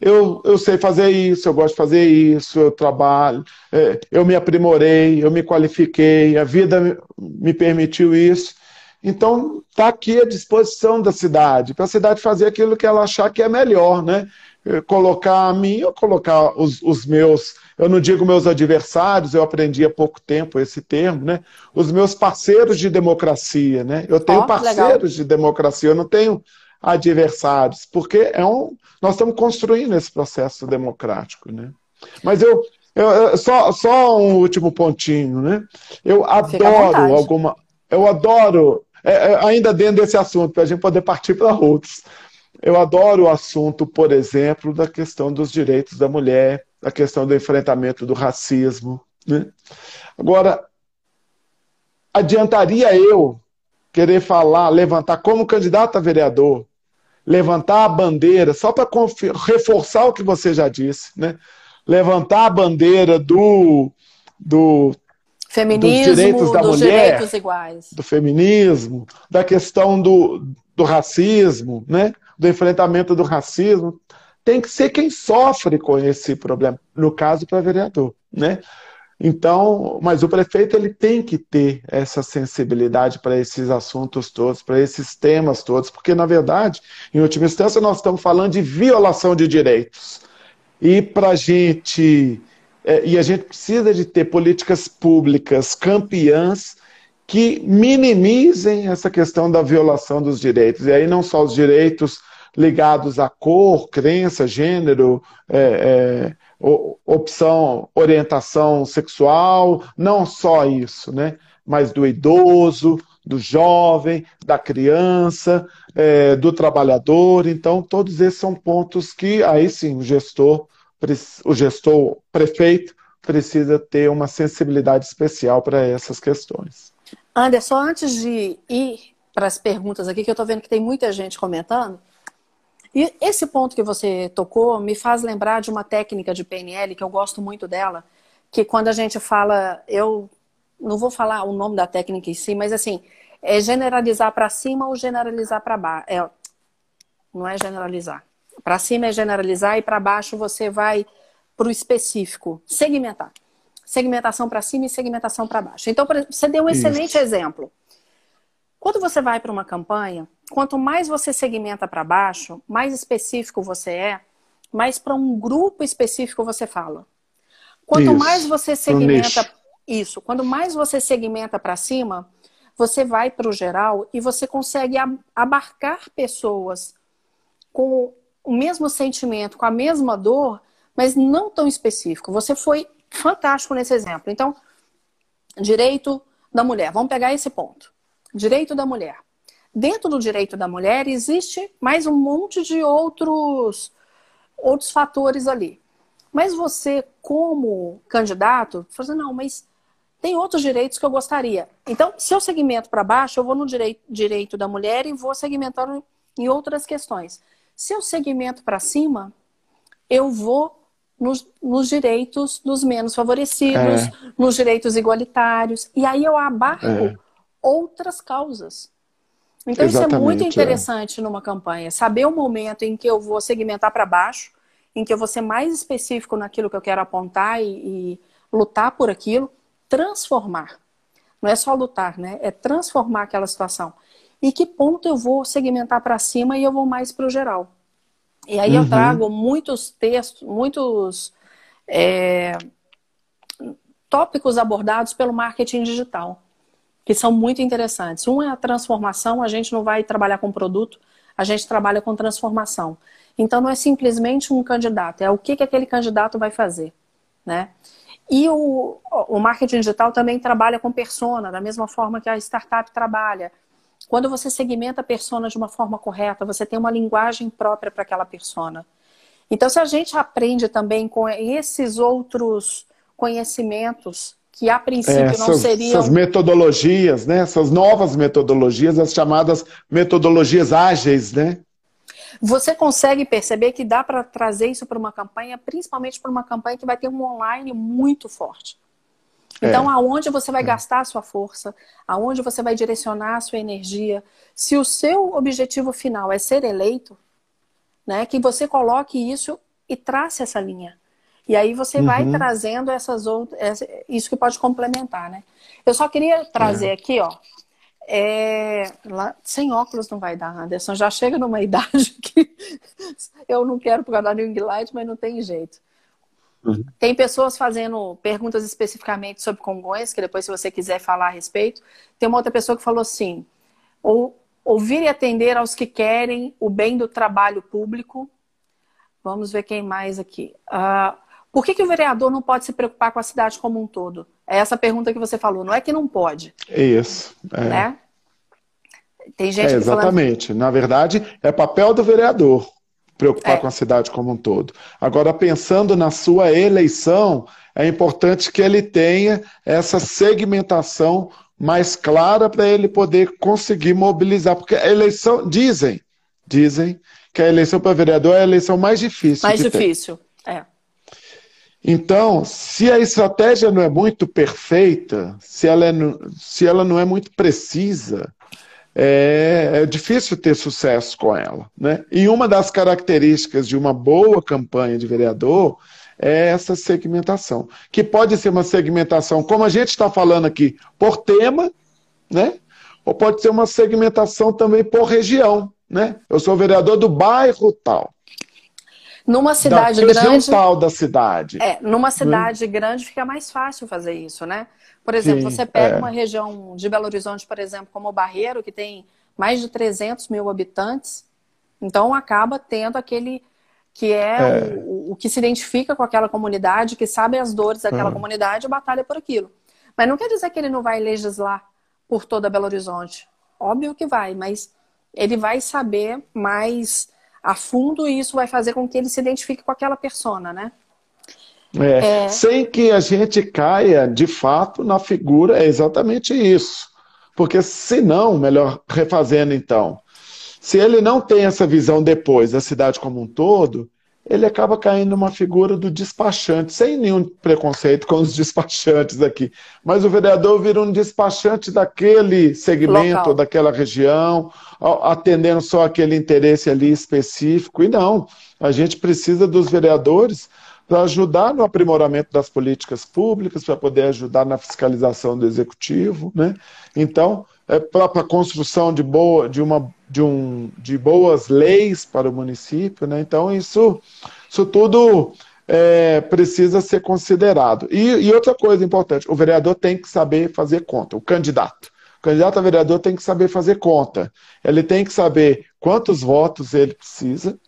eu, eu sei fazer isso, eu gosto de fazer isso, eu trabalho, é, eu me aprimorei, eu me qualifiquei, a vida me permitiu isso. Então, está aqui à disposição da cidade, para a cidade fazer aquilo que ela achar que é melhor, né? Colocar a mim ou colocar os, os meus, eu não digo meus adversários, eu aprendi há pouco tempo esse termo, né? Os meus parceiros de democracia, né? Eu tenho oh, parceiros legal. de democracia, eu não tenho adversários, porque é um, nós estamos construindo esse processo democrático, né? Mas eu, eu só, só um último pontinho, né? Eu adoro alguma, eu adoro é, é, ainda dentro desse assunto para a gente poder partir para outros. Eu adoro o assunto, por exemplo, da questão dos direitos da mulher, da questão do enfrentamento do racismo. Né? Agora, adiantaria eu querer falar, levantar como candidato a vereador, levantar a bandeira, só para reforçar o que você já disse, né? levantar a bandeira do, do feminismo, dos direitos da dos mulher, direitos iguais. do feminismo, da questão do, do racismo, né? do enfrentamento do racismo, tem que ser quem sofre com esse problema, no caso para vereador, né? Então, mas o prefeito ele tem que ter essa sensibilidade para esses assuntos todos, para esses temas todos, porque na verdade, em última instância, nós estamos falando de violação de direitos. E para gente, é, e a gente precisa de ter políticas públicas campeãs que minimizem essa questão da violação dos direitos. E aí não só os direitos ligados à cor, crença, gênero, é, é, opção, orientação sexual, não só isso, né? Mas do idoso, do jovem, da criança, é, do trabalhador. Então, todos esses são pontos que aí sim o gestor, o gestor prefeito precisa ter uma sensibilidade especial para essas questões. Anderson, antes de ir para as perguntas aqui, que eu estou vendo que tem muita gente comentando, e esse ponto que você tocou me faz lembrar de uma técnica de PNL que eu gosto muito dela, que quando a gente fala, eu não vou falar o nome da técnica em si, mas assim, é generalizar para cima ou generalizar para baixo. É, não é generalizar. Para cima é generalizar e para baixo você vai para o específico, segmentar. Segmentação para cima e segmentação para baixo. Então, você deu um excelente Isso. exemplo. Quando você vai para uma campanha, quanto mais você segmenta para baixo, mais específico você é, mais para um grupo específico você fala. Quanto isso. mais você segmenta isso, quando mais você segmenta para cima, você vai para o geral e você consegue abarcar pessoas com o mesmo sentimento, com a mesma dor, mas não tão específico. Você foi fantástico nesse exemplo. Então, direito da mulher. Vamos pegar esse ponto. Direito da mulher. Dentro do direito da mulher existe mais um monte de outros outros fatores ali. Mas você, como candidato, fala assim, não, mas tem outros direitos que eu gostaria. Então, se eu segmento para baixo, eu vou no direito, direito da mulher e vou segmentando em outras questões. Se eu segmento para cima, eu vou nos, nos, direitos dos menos favorecidos, é. nos direitos igualitários, e aí eu abarco é outras causas. Então, Exatamente, isso é muito é. interessante é. numa campanha. Saber o momento em que eu vou segmentar para baixo, em que eu vou ser mais específico naquilo que eu quero apontar e, e lutar por aquilo, transformar. Não é só lutar, né? É transformar aquela situação. E que ponto eu vou segmentar para cima e eu vou mais para o geral. E aí uhum. eu trago muitos textos, muitos é, tópicos abordados pelo marketing digital que são muito interessantes. Um é a transformação, a gente não vai trabalhar com produto, a gente trabalha com transformação. Então não é simplesmente um candidato, é o que, que aquele candidato vai fazer. Né? E o, o marketing digital também trabalha com persona, da mesma forma que a startup trabalha. Quando você segmenta a persona de uma forma correta, você tem uma linguagem própria para aquela persona. Então, se a gente aprende também com esses outros conhecimentos que a princípio é, não seriam. Essas metodologias, né? Essas novas metodologias, as chamadas metodologias ágeis, né? Você consegue perceber que dá para trazer isso para uma campanha, principalmente para uma campanha que vai ter um online muito forte. Então, é. aonde você vai é. gastar a sua força, aonde você vai direcionar a sua energia, se o seu objetivo final é ser eleito, né, que você coloque isso e trace essa linha. E aí você uhum. vai trazendo essas outras, isso que pode complementar, né? Eu só queria trazer é. aqui, ó, É, lá, sem óculos não vai dar, Anderson. Já chega numa idade que eu não quero da Ring Light, mas não tem jeito. Uhum. Tem pessoas fazendo perguntas especificamente sobre Congonhas, que depois, se você quiser falar a respeito. Tem uma outra pessoa que falou assim: ou, ouvir e atender aos que querem o bem do trabalho público. Vamos ver quem mais aqui. Uh, por que, que o vereador não pode se preocupar com a cidade como um todo? É essa pergunta que você falou. Não é que não pode. Isso. É. Né? Tem gente é, exatamente. Falando... Na verdade, é papel do vereador preocupar é. com a cidade como um todo. Agora, pensando na sua eleição, é importante que ele tenha essa segmentação mais clara para ele poder conseguir mobilizar. Porque a eleição, dizem, dizem que a eleição para vereador é a eleição mais difícil. Mais difícil, ter. é. Então, se a estratégia não é muito perfeita, se ela, é, se ela não é muito precisa, é, é, difícil ter sucesso com ela. Né? E uma das características de uma boa campanha de vereador é essa segmentação, que pode ser uma segmentação, como a gente está falando aqui, por tema, né? ou pode ser uma segmentação também por região. Né? Eu sou vereador do bairro tal. Numa cidade da grande. tal da cidade. É, numa cidade né? grande fica mais fácil fazer isso, né? Por exemplo, Sim, você pega é. uma região de Belo Horizonte, por exemplo, como o Barreiro, que tem mais de 300 mil habitantes, então acaba tendo aquele que é, é. O, o, que se identifica com aquela comunidade, que sabe as dores daquela hum. comunidade e batalha por aquilo. Mas não quer dizer que ele não vai legislar por toda Belo Horizonte. Óbvio que vai, mas ele vai saber mais a fundo e isso vai fazer com que ele se identifique com aquela persona, né? É, é... Sem que a gente caia, de fato, na figura, é exatamente isso. Porque senão, melhor refazendo então, se ele não tem essa visão depois da cidade como um todo, ele acaba caindo numa figura do despachante, sem nenhum preconceito com os despachantes aqui. Mas o vereador vira um despachante daquele segmento, Local. daquela região, atendendo só aquele interesse ali específico. E não, a gente precisa dos vereadores para ajudar no aprimoramento das políticas públicas, para poder ajudar na fiscalização do executivo. Né? Então, é para a construção de, boa, de, uma, de, um, de boas leis para o município. Né? Então, isso, isso tudo é, precisa ser considerado. E, e, outra coisa importante: o vereador tem que saber fazer conta, o candidato. O candidato a vereador tem que saber fazer conta. Ele tem que saber quantos votos ele precisa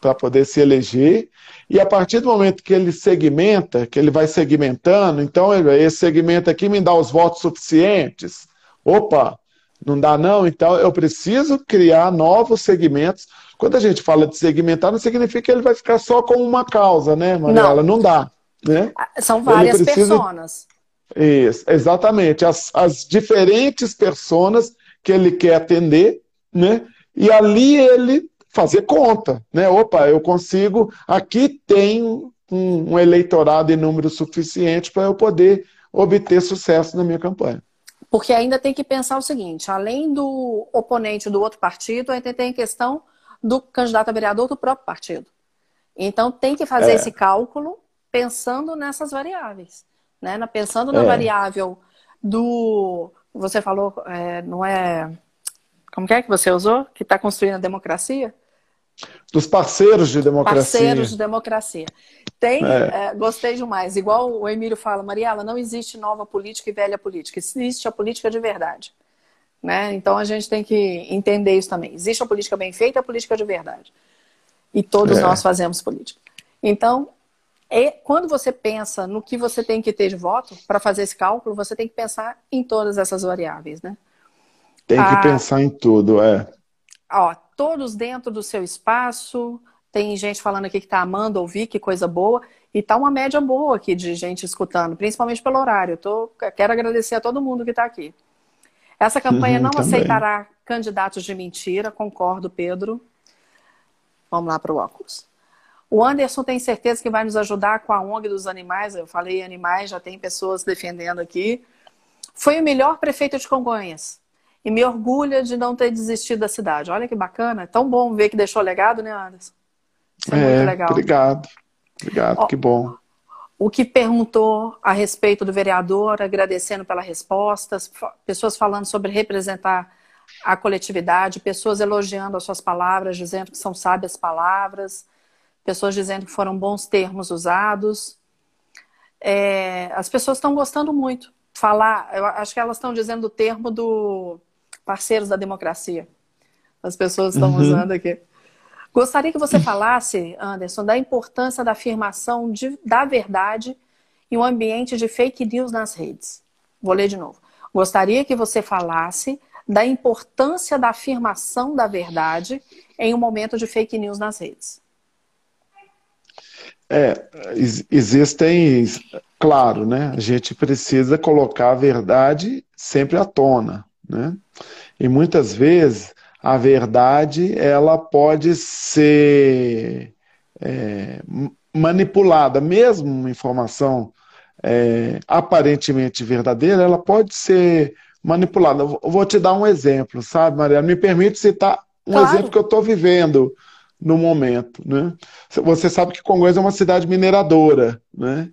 para poder se eleger. E a partir do momento que ele segmenta, que ele vai segmentando, então esse segmento aqui me dá os votos suficientes Opa, não dá não? Então eu preciso criar novos segmentos. Quando a gente fala de segmentar, não significa que ele vai ficar só com uma causa, né, Mariela? Não, não dá. Né? Ah, são várias precisa... personas. Isso, exatamente. As, as diferentes personas que ele quer atender, né? E ali ele fazer conta, né? Opa, eu consigo. Aqui tem um, um eleitorado em número suficiente para eu poder obter sucesso na minha campanha. Porque ainda tem que pensar o seguinte: além do oponente do outro partido, ainda tem a questão do candidato a vereador do próprio partido. Então tem que fazer é. esse cálculo pensando nessas variáveis. Né? Pensando na é. variável do. Você falou, é, não é. Como que é que você usou? Que está construindo a democracia? Dos parceiros de democracia. Parceiros de democracia. Tem, é. É, gostei demais. Igual o Emílio fala, Mariela, não existe nova política e velha política. Existe a política de verdade. Né? Então a gente tem que entender isso também. Existe a política bem feita e a política de verdade. E todos é. nós fazemos política. Então, é, quando você pensa no que você tem que ter de voto para fazer esse cálculo, você tem que pensar em todas essas variáveis, né? Tem que ah, pensar em tudo, é. Ó, todos dentro do seu espaço, tem gente falando aqui que está amando ouvir, que coisa boa. E tá uma média boa aqui de gente escutando, principalmente pelo horário. Eu tô, quero agradecer a todo mundo que está aqui. Essa campanha uhum, não também. aceitará candidatos de mentira, concordo, Pedro. Vamos lá para o óculos. O Anderson tem certeza que vai nos ajudar com a ONG dos animais. Eu falei animais, já tem pessoas defendendo aqui. Foi o melhor prefeito de Congonhas. E me orgulha de não ter desistido da cidade. Olha que bacana. É tão bom ver que deixou legado, né, Anderson? Isso é, é muito legal. Obrigado. Obrigado, Ó, que bom. o que perguntou a respeito do vereador, agradecendo pelas respostas, pessoas falando sobre representar a coletividade, pessoas elogiando as suas palavras, dizendo que são sábias palavras, pessoas dizendo que foram bons termos usados. É, as pessoas estão gostando muito. Falar, eu acho que elas estão dizendo o termo do parceiros da democracia. As pessoas estão uhum. usando aqui. Gostaria que você falasse, Anderson, da importância da afirmação de, da verdade em um ambiente de fake news nas redes. Vou ler de novo. Gostaria que você falasse da importância da afirmação da verdade em um momento de fake news nas redes. É, existem, claro, né? A gente precisa colocar a verdade sempre à tona, né? E muitas vezes a verdade ela pode ser é, manipulada, mesmo uma informação é, aparentemente verdadeira, ela pode ser manipulada. Eu vou te dar um exemplo, sabe, Mariana? Me permite citar um claro. exemplo que eu estou vivendo no momento. Né? Você sabe que Congonhas é uma cidade mineradora, né?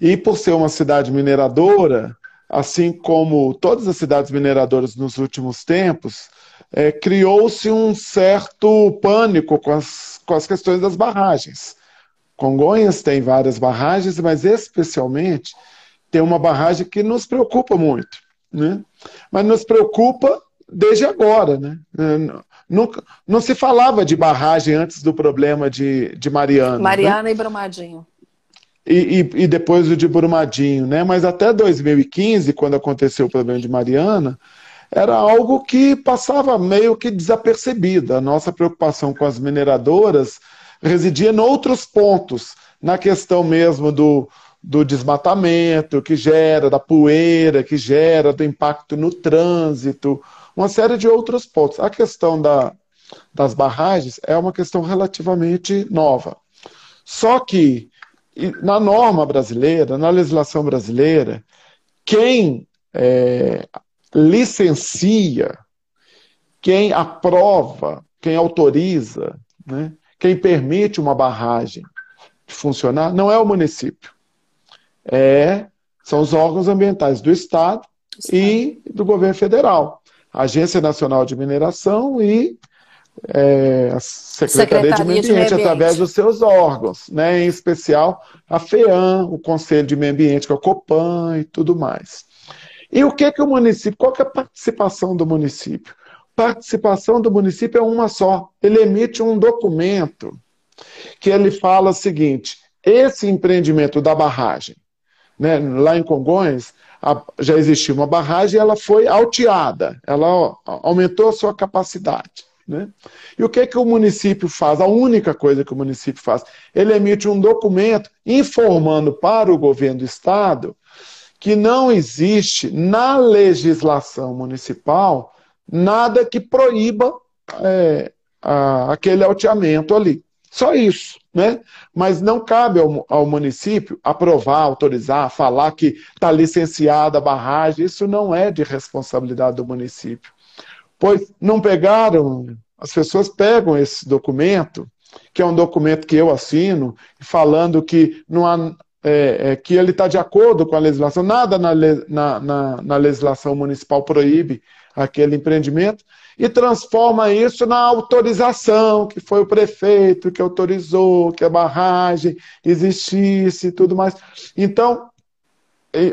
E por ser uma cidade mineradora, assim como todas as cidades mineradoras nos últimos tempos, é, criou-se um certo pânico com as, com as questões das barragens. Congonhas tem várias barragens, mas especialmente tem uma barragem que nos preocupa muito. Né? Mas nos preocupa desde agora. Né? Nunca, não se falava de barragem antes do problema de, de Mariana. Né? Mariana né? e Brumadinho. E, e, e, depois o de Brumadinho, né? Mas até 2015, quando aconteceu o problema de Mariana, era algo que passava meio que desapercebido. A nossa preocupação com as mineradoras residia em outros pontos, na questão mesmo do, do desmatamento que gera, da poeira que gera, do impacto no trânsito, uma série de outros pontos. A questão da, das barragens é uma questão relativamente nova. Só que, na norma brasileira, na legislação brasileira, quem é, licencia, quem aprova, quem autoriza, né, quem permite uma barragem funcionar, não é o município. É, são os órgãos ambientais do Estado e do governo federal. Agência Nacional de Mineração e é, a Secretaria, Secretaria de Meio Ambiente, de Meio Ambiente, através dos seus órgãos, né, em especial a FEAM, o Conselho de Meio Ambiente, que é o COPAN e tudo mais. E o que, que o município, qual que é a participação do município? Participação do município é uma só. Ele emite um documento que ele fala o seguinte: esse empreendimento da barragem, né, lá em Congonhas, a, já existia uma barragem e ela foi alteada, ela ó, aumentou a sua capacidade. Né? E o que, que o município faz? A única coisa que o município faz, ele emite um documento informando para o governo do estado que não existe na legislação municipal nada que proíba é, a, aquele alteamento ali. Só isso, né? Mas não cabe ao, ao município aprovar, autorizar, falar que está licenciada a barragem. Isso não é de responsabilidade do município. Pois não pegaram, as pessoas pegam esse documento, que é um documento que eu assino, falando que não há é, é, que ele está de acordo com a legislação, nada na, na, na, na, legislação municipal proíbe aquele empreendimento, e transforma isso na autorização, que foi o prefeito que autorizou que a barragem existisse e tudo mais. Então,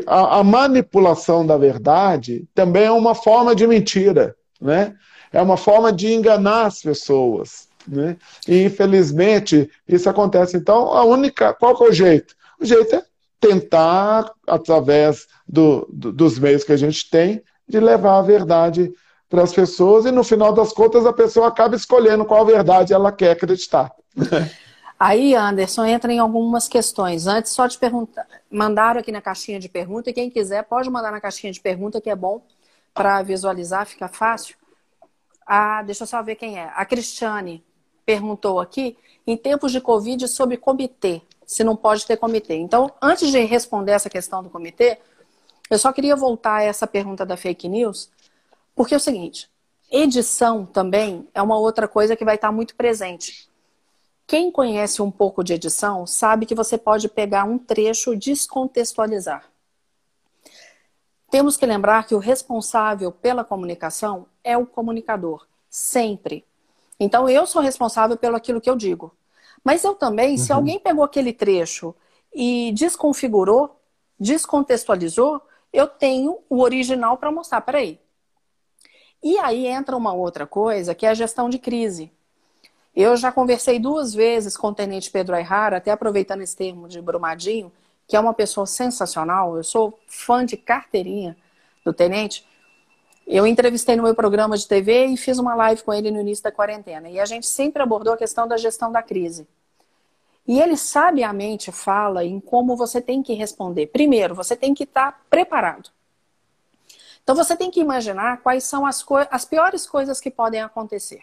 a, a manipulação da verdade também é uma forma de mentira, né? é uma forma de enganar as pessoas. Né? E infelizmente isso acontece. Então, a única. Qual que é o jeito? O jeito é tentar, através do, do, dos meios que a gente tem, de levar a verdade para as pessoas e no final das contas a pessoa acaba escolhendo qual verdade ela quer acreditar. Aí, Anderson, entra em algumas questões. Antes, só te perguntar, mandaram aqui na caixinha de pergunta, e quem quiser pode mandar na caixinha de pergunta, que é bom para visualizar, fica fácil. Ah, deixa eu só ver quem é. A Cristiane perguntou aqui, em tempos de Covid, sobre comitê se não pode ter comitê. Então, antes de responder essa questão do comitê, eu só queria voltar a essa pergunta da fake news, porque é o seguinte: edição também é uma outra coisa que vai estar muito presente. Quem conhece um pouco de edição sabe que você pode pegar um trecho e descontextualizar. Temos que lembrar que o responsável pela comunicação é o comunicador, sempre. Então eu sou responsável pelo aquilo que eu digo. Mas eu também, uhum. se alguém pegou aquele trecho e desconfigurou, descontextualizou, eu tenho o original para mostrar. Peraí. E aí entra uma outra coisa, que é a gestão de crise. Eu já conversei duas vezes com o tenente Pedro Ayrara, até aproveitando esse termo de Brumadinho, que é uma pessoa sensacional. Eu sou fã de carteirinha do tenente. Eu entrevistei no meu programa de TV e fiz uma live com ele no início da quarentena. E a gente sempre abordou a questão da gestão da crise. E ele sabiamente fala em como você tem que responder. Primeiro, você tem que estar preparado. Então você tem que imaginar quais são as, as piores coisas que podem acontecer.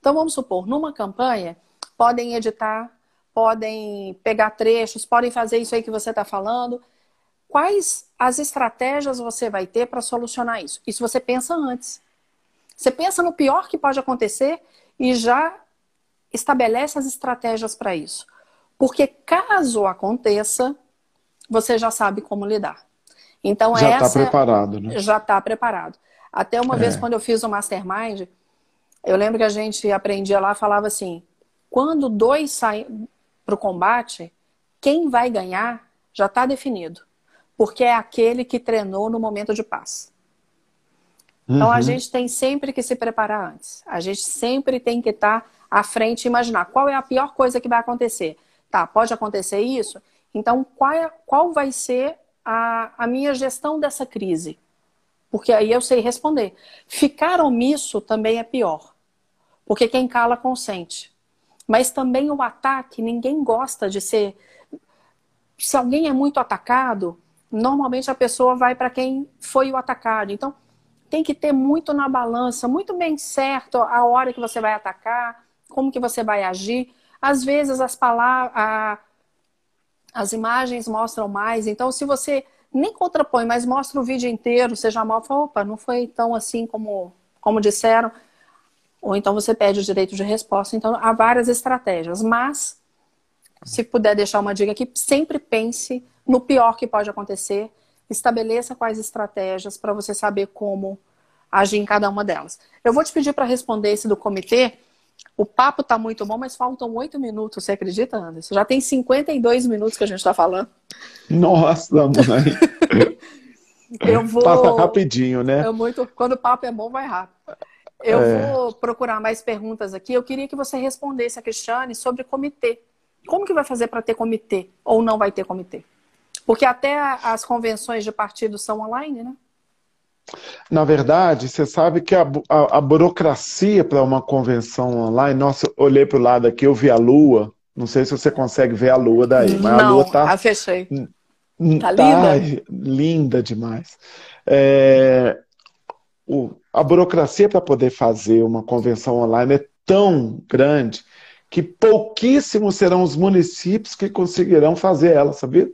Então vamos supor, numa campanha, podem editar, podem pegar trechos, podem fazer isso aí que você está falando. Quais as estratégias você vai ter para solucionar isso? Isso você pensa antes. Você pensa no pior que pode acontecer e já estabelece as estratégias para isso. Porque caso aconteça, você já sabe como lidar. Então já está preparado, né? Já está preparado. Até uma é. vez quando eu fiz o mastermind, eu lembro que a gente aprendia lá, falava assim: quando dois saem para o combate, quem vai ganhar já está definido, porque é aquele que treinou no momento de paz. Então uhum. a gente tem sempre que se preparar antes. A gente sempre tem que estar tá à frente e imaginar qual é a pior coisa que vai acontecer tá, pode acontecer isso, então qual, é, qual vai ser a, a minha gestão dessa crise? Porque aí eu sei responder. Ficar omisso também é pior, porque quem cala consente. Mas também o ataque, ninguém gosta de ser. Se alguém é muito atacado, normalmente a pessoa vai para quem foi o atacado. Então, tem que ter muito na balança, muito bem certo a hora que você vai atacar, como que você vai agir, às vezes as palavras, as imagens mostram mais. Então, se você nem contrapõe, mas mostra o vídeo inteiro, já mal fala, opa, não foi tão assim como, como disseram. Ou então você pede o direito de resposta. Então, há várias estratégias. Mas, se puder deixar uma dica aqui, sempre pense no pior que pode acontecer. Estabeleça quais estratégias para você saber como agir em cada uma delas. Eu vou te pedir para responder esse do comitê, o papo tá muito bom, mas faltam oito minutos, você acredita, Anderson? Já tem 52 minutos que a gente está falando. Nossa, mãe. Eu vou. Passa rapidinho, né? É muito... Quando o papo é bom, vai rápido. Eu é... vou procurar mais perguntas aqui. Eu queria que você respondesse a Cristiane sobre comitê. Como que vai fazer para ter comitê? Ou não vai ter comitê? Porque até as convenções de partido são online, né? Na verdade, você sabe que a, a, a burocracia para uma convenção online, nossa, olhei para o lado aqui, eu vi a lua, não sei se você consegue ver a lua daí, mas não, a lua tá. Ah, fechei. Tá, tá linda? linda demais. É, o, a burocracia para poder fazer uma convenção online é tão grande que pouquíssimos serão os municípios que conseguirão fazer ela, sabia?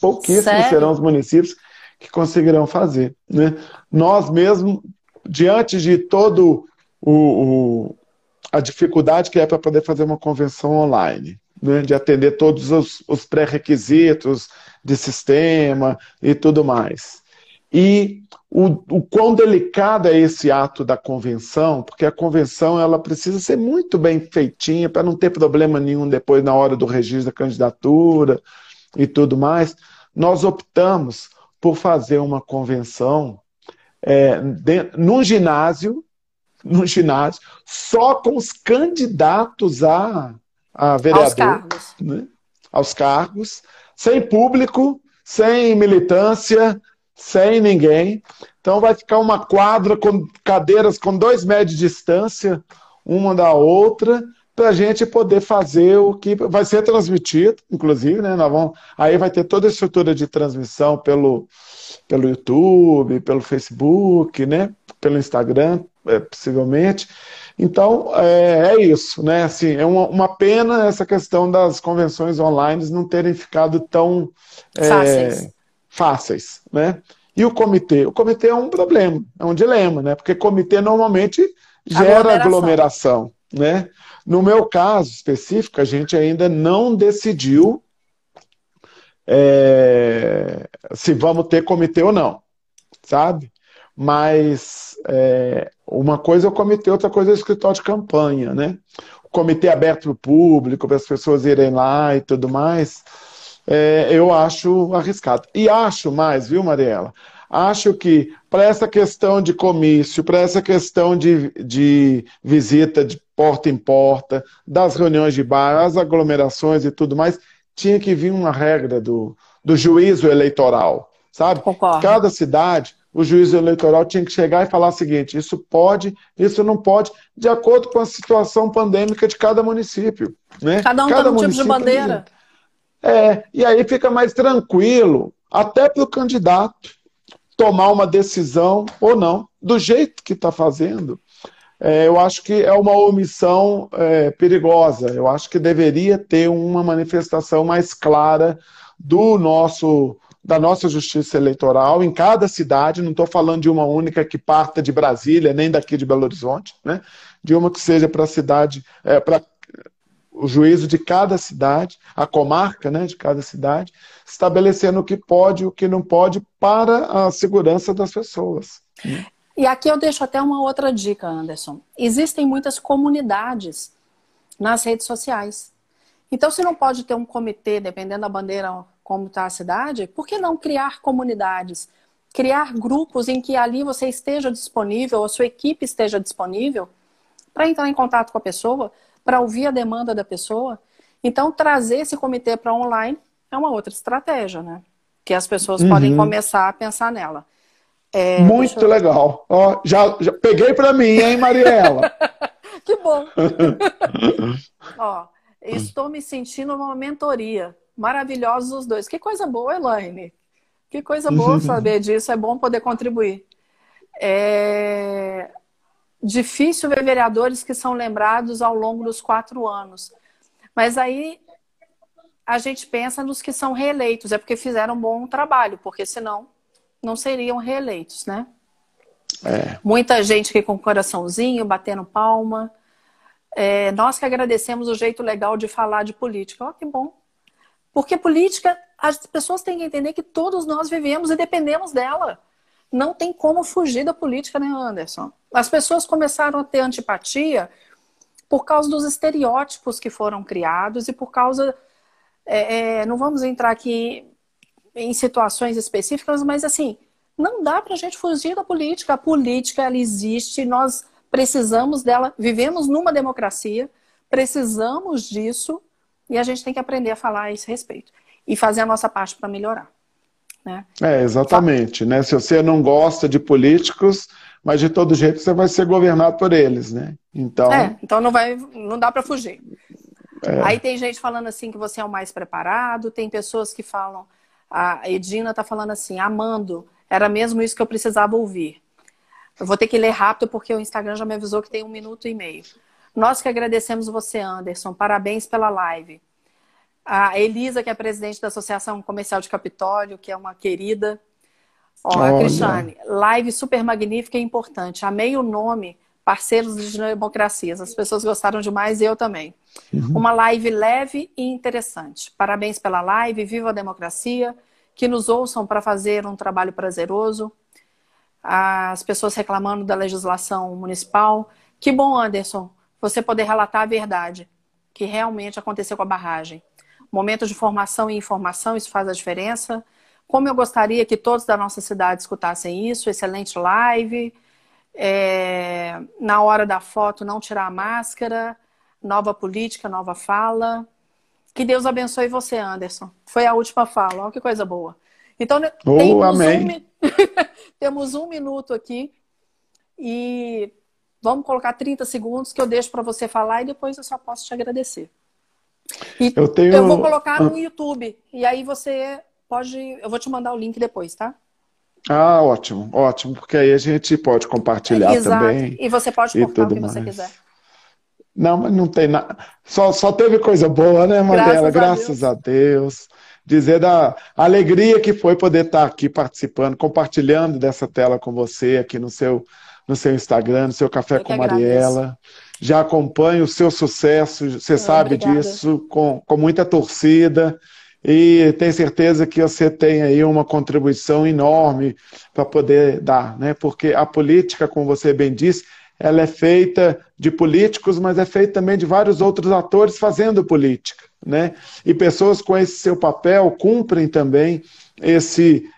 Pouquíssimos Sério? serão os municípios que conseguirão fazer. Né? Nós mesmo, diante de todo o, o a dificuldade que é para poder fazer uma convenção online, né? de atender todos os, os pré-requisitos de sistema e tudo mais. E o, o quão delicado é esse ato da convenção, porque a convenção ela precisa ser muito bem feitinha para não ter problema nenhum depois na hora do registro da candidatura e tudo mais. Nós optamos por fazer uma convenção é, no ginásio, no ginásio, só com os candidatos a, a vereador. Aos cargos. Né? Aos cargos, sem público, sem militância, sem ninguém. Então vai ficar uma quadra com cadeiras com dois metros de distância, uma da outra, para a gente poder fazer o que vai ser transmitido, inclusive, né? Nós vamos, aí vai ter toda a estrutura de transmissão pelo, pelo YouTube, pelo Facebook, né? Pelo Instagram, é, possivelmente. Então, é, é, isso, né? Assim, é uma, uma, pena essa questão das convenções online não terem ficado tão é, fáceis. né? E o comitê? O comitê é um problema, é um dilema, né? Porque comitê normalmente gera aglomeração. aglomeração né? No meu caso específico, a gente ainda não decidiu é, se vamos ter comitê ou não, sabe? Mas é, uma coisa é o comitê, outra coisa é o escritório de campanha, né? O comitê aberto para o público, para as pessoas irem lá e tudo mais, é, eu acho arriscado. E acho mais, viu, Mariela? Acho que para essa questão de comício, para essa questão de, de visita de porta em porta, das reuniões de bar, as aglomerações e tudo mais, tinha que vir uma regra do, do juízo eleitoral, sabe? Concordo. Cada cidade, o juízo eleitoral tinha que chegar e falar o seguinte: isso pode, isso não pode, de acordo com a situação pandêmica de cada município. Né? Cada um cada tem um tipo de bandeira. É, e aí fica mais tranquilo, até para o candidato tomar uma decisão ou não, do jeito que está fazendo é, eu acho que é uma omissão é, perigosa. Eu acho que deveria ter uma manifestação mais clara do nosso da nossa justiça eleitoral em cada cidade. Não estou falando de uma única que parta de Brasília, nem daqui de Belo Horizonte, né? De uma que seja para a cidade, é, para o juízo de cada cidade, a comarca, né, de cada cidade, estabelecendo o que pode e o que não pode para a segurança das pessoas. Né? E aqui eu deixo até uma outra dica, Anderson. Existem muitas comunidades nas redes sociais. Então, se não pode ter um comitê, dependendo da bandeira como está a cidade, por que não criar comunidades? Criar grupos em que ali você esteja disponível, a sua equipe esteja disponível, para entrar em contato com a pessoa, para ouvir a demanda da pessoa. Então, trazer esse comitê para online é uma outra estratégia, né? Que as pessoas uhum. podem começar a pensar nela. É, Muito eu... legal. Ó, já, já peguei para mim, hein, Mariela? que bom. Ó, estou me sentindo uma mentoria. Maravilhosos os dois. Que coisa boa, Elaine. Que coisa boa saber disso. É bom poder contribuir. É difícil ver vereadores que são lembrados ao longo dos quatro anos. Mas aí a gente pensa nos que são reeleitos, é porque fizeram um bom trabalho, porque senão não seriam reeleitos, né? É. Muita gente que com coraçãozinho, batendo palma. É, nós que agradecemos o jeito legal de falar de política. Ó, que bom. Porque política, as pessoas têm que entender que todos nós vivemos e dependemos dela. Não tem como fugir da política, né, Anderson? As pessoas começaram a ter antipatia por causa dos estereótipos que foram criados e por causa. É, é, não vamos entrar aqui em situações específicas, mas assim, não dá para a gente fugir da política. A política, ela existe, nós precisamos dela, vivemos numa democracia, precisamos disso e a gente tem que aprender a falar a esse respeito e fazer a nossa parte para melhorar. Né? É, exatamente. Né? Se você não gosta de políticos, mas de todo jeito você vai ser governado por eles, né? Então, é, então não, vai, não dá para fugir. É. Aí tem gente falando assim que você é o mais preparado, tem pessoas que falam a Edina está falando assim, amando, era mesmo isso que eu precisava ouvir. Eu vou ter que ler rápido porque o Instagram já me avisou que tem um minuto e meio. Nós que agradecemos você, Anderson. Parabéns pela live. A Elisa, que é presidente da Associação Comercial de Capitólio, que é uma querida. Ó, a Cristiane, live super magnífica e importante. Amei o nome, parceiros de democracias. As pessoas gostaram demais e eu também. Uhum. Uma live leve e interessante. Parabéns pela live, viva a democracia, que nos ouçam para fazer um trabalho prazeroso. As pessoas reclamando da legislação municipal. Que bom, Anderson, você poder relatar a verdade, que realmente aconteceu com a barragem. Momento de formação e informação, isso faz a diferença. Como eu gostaria que todos da nossa cidade escutassem isso, excelente live. É, na hora da foto, não tirar a máscara nova política, nova fala. Que Deus abençoe você, Anderson. Foi a última fala, olha que coisa boa. Então, oh, temos, amém. Um, temos um minuto aqui e vamos colocar 30 segundos que eu deixo para você falar e depois eu só posso te agradecer. E eu, tenho... eu vou colocar no YouTube e aí você pode. Eu vou te mandar o link depois, tá? Ah, ótimo, ótimo, porque aí a gente pode compartilhar Exato. também. E você pode cortar o que mais. você quiser. Não, mas não tem nada. Só, só teve coisa boa, né, Mandela? Graças, Graças a, Deus. a Deus. Dizer da alegria que foi poder estar aqui participando, compartilhando dessa tela com você aqui no seu, no seu Instagram, no seu Café Eu com Mariela. Já acompanho o seu sucesso, você é, sabe obrigada. disso, com, com muita torcida e tenho certeza que você tem aí uma contribuição enorme para poder dar, né? Porque a política, como você bem disse, ela é feita de políticos, mas é feita também de vários outros atores fazendo política, né? E pessoas com esse seu papel cumprem também esse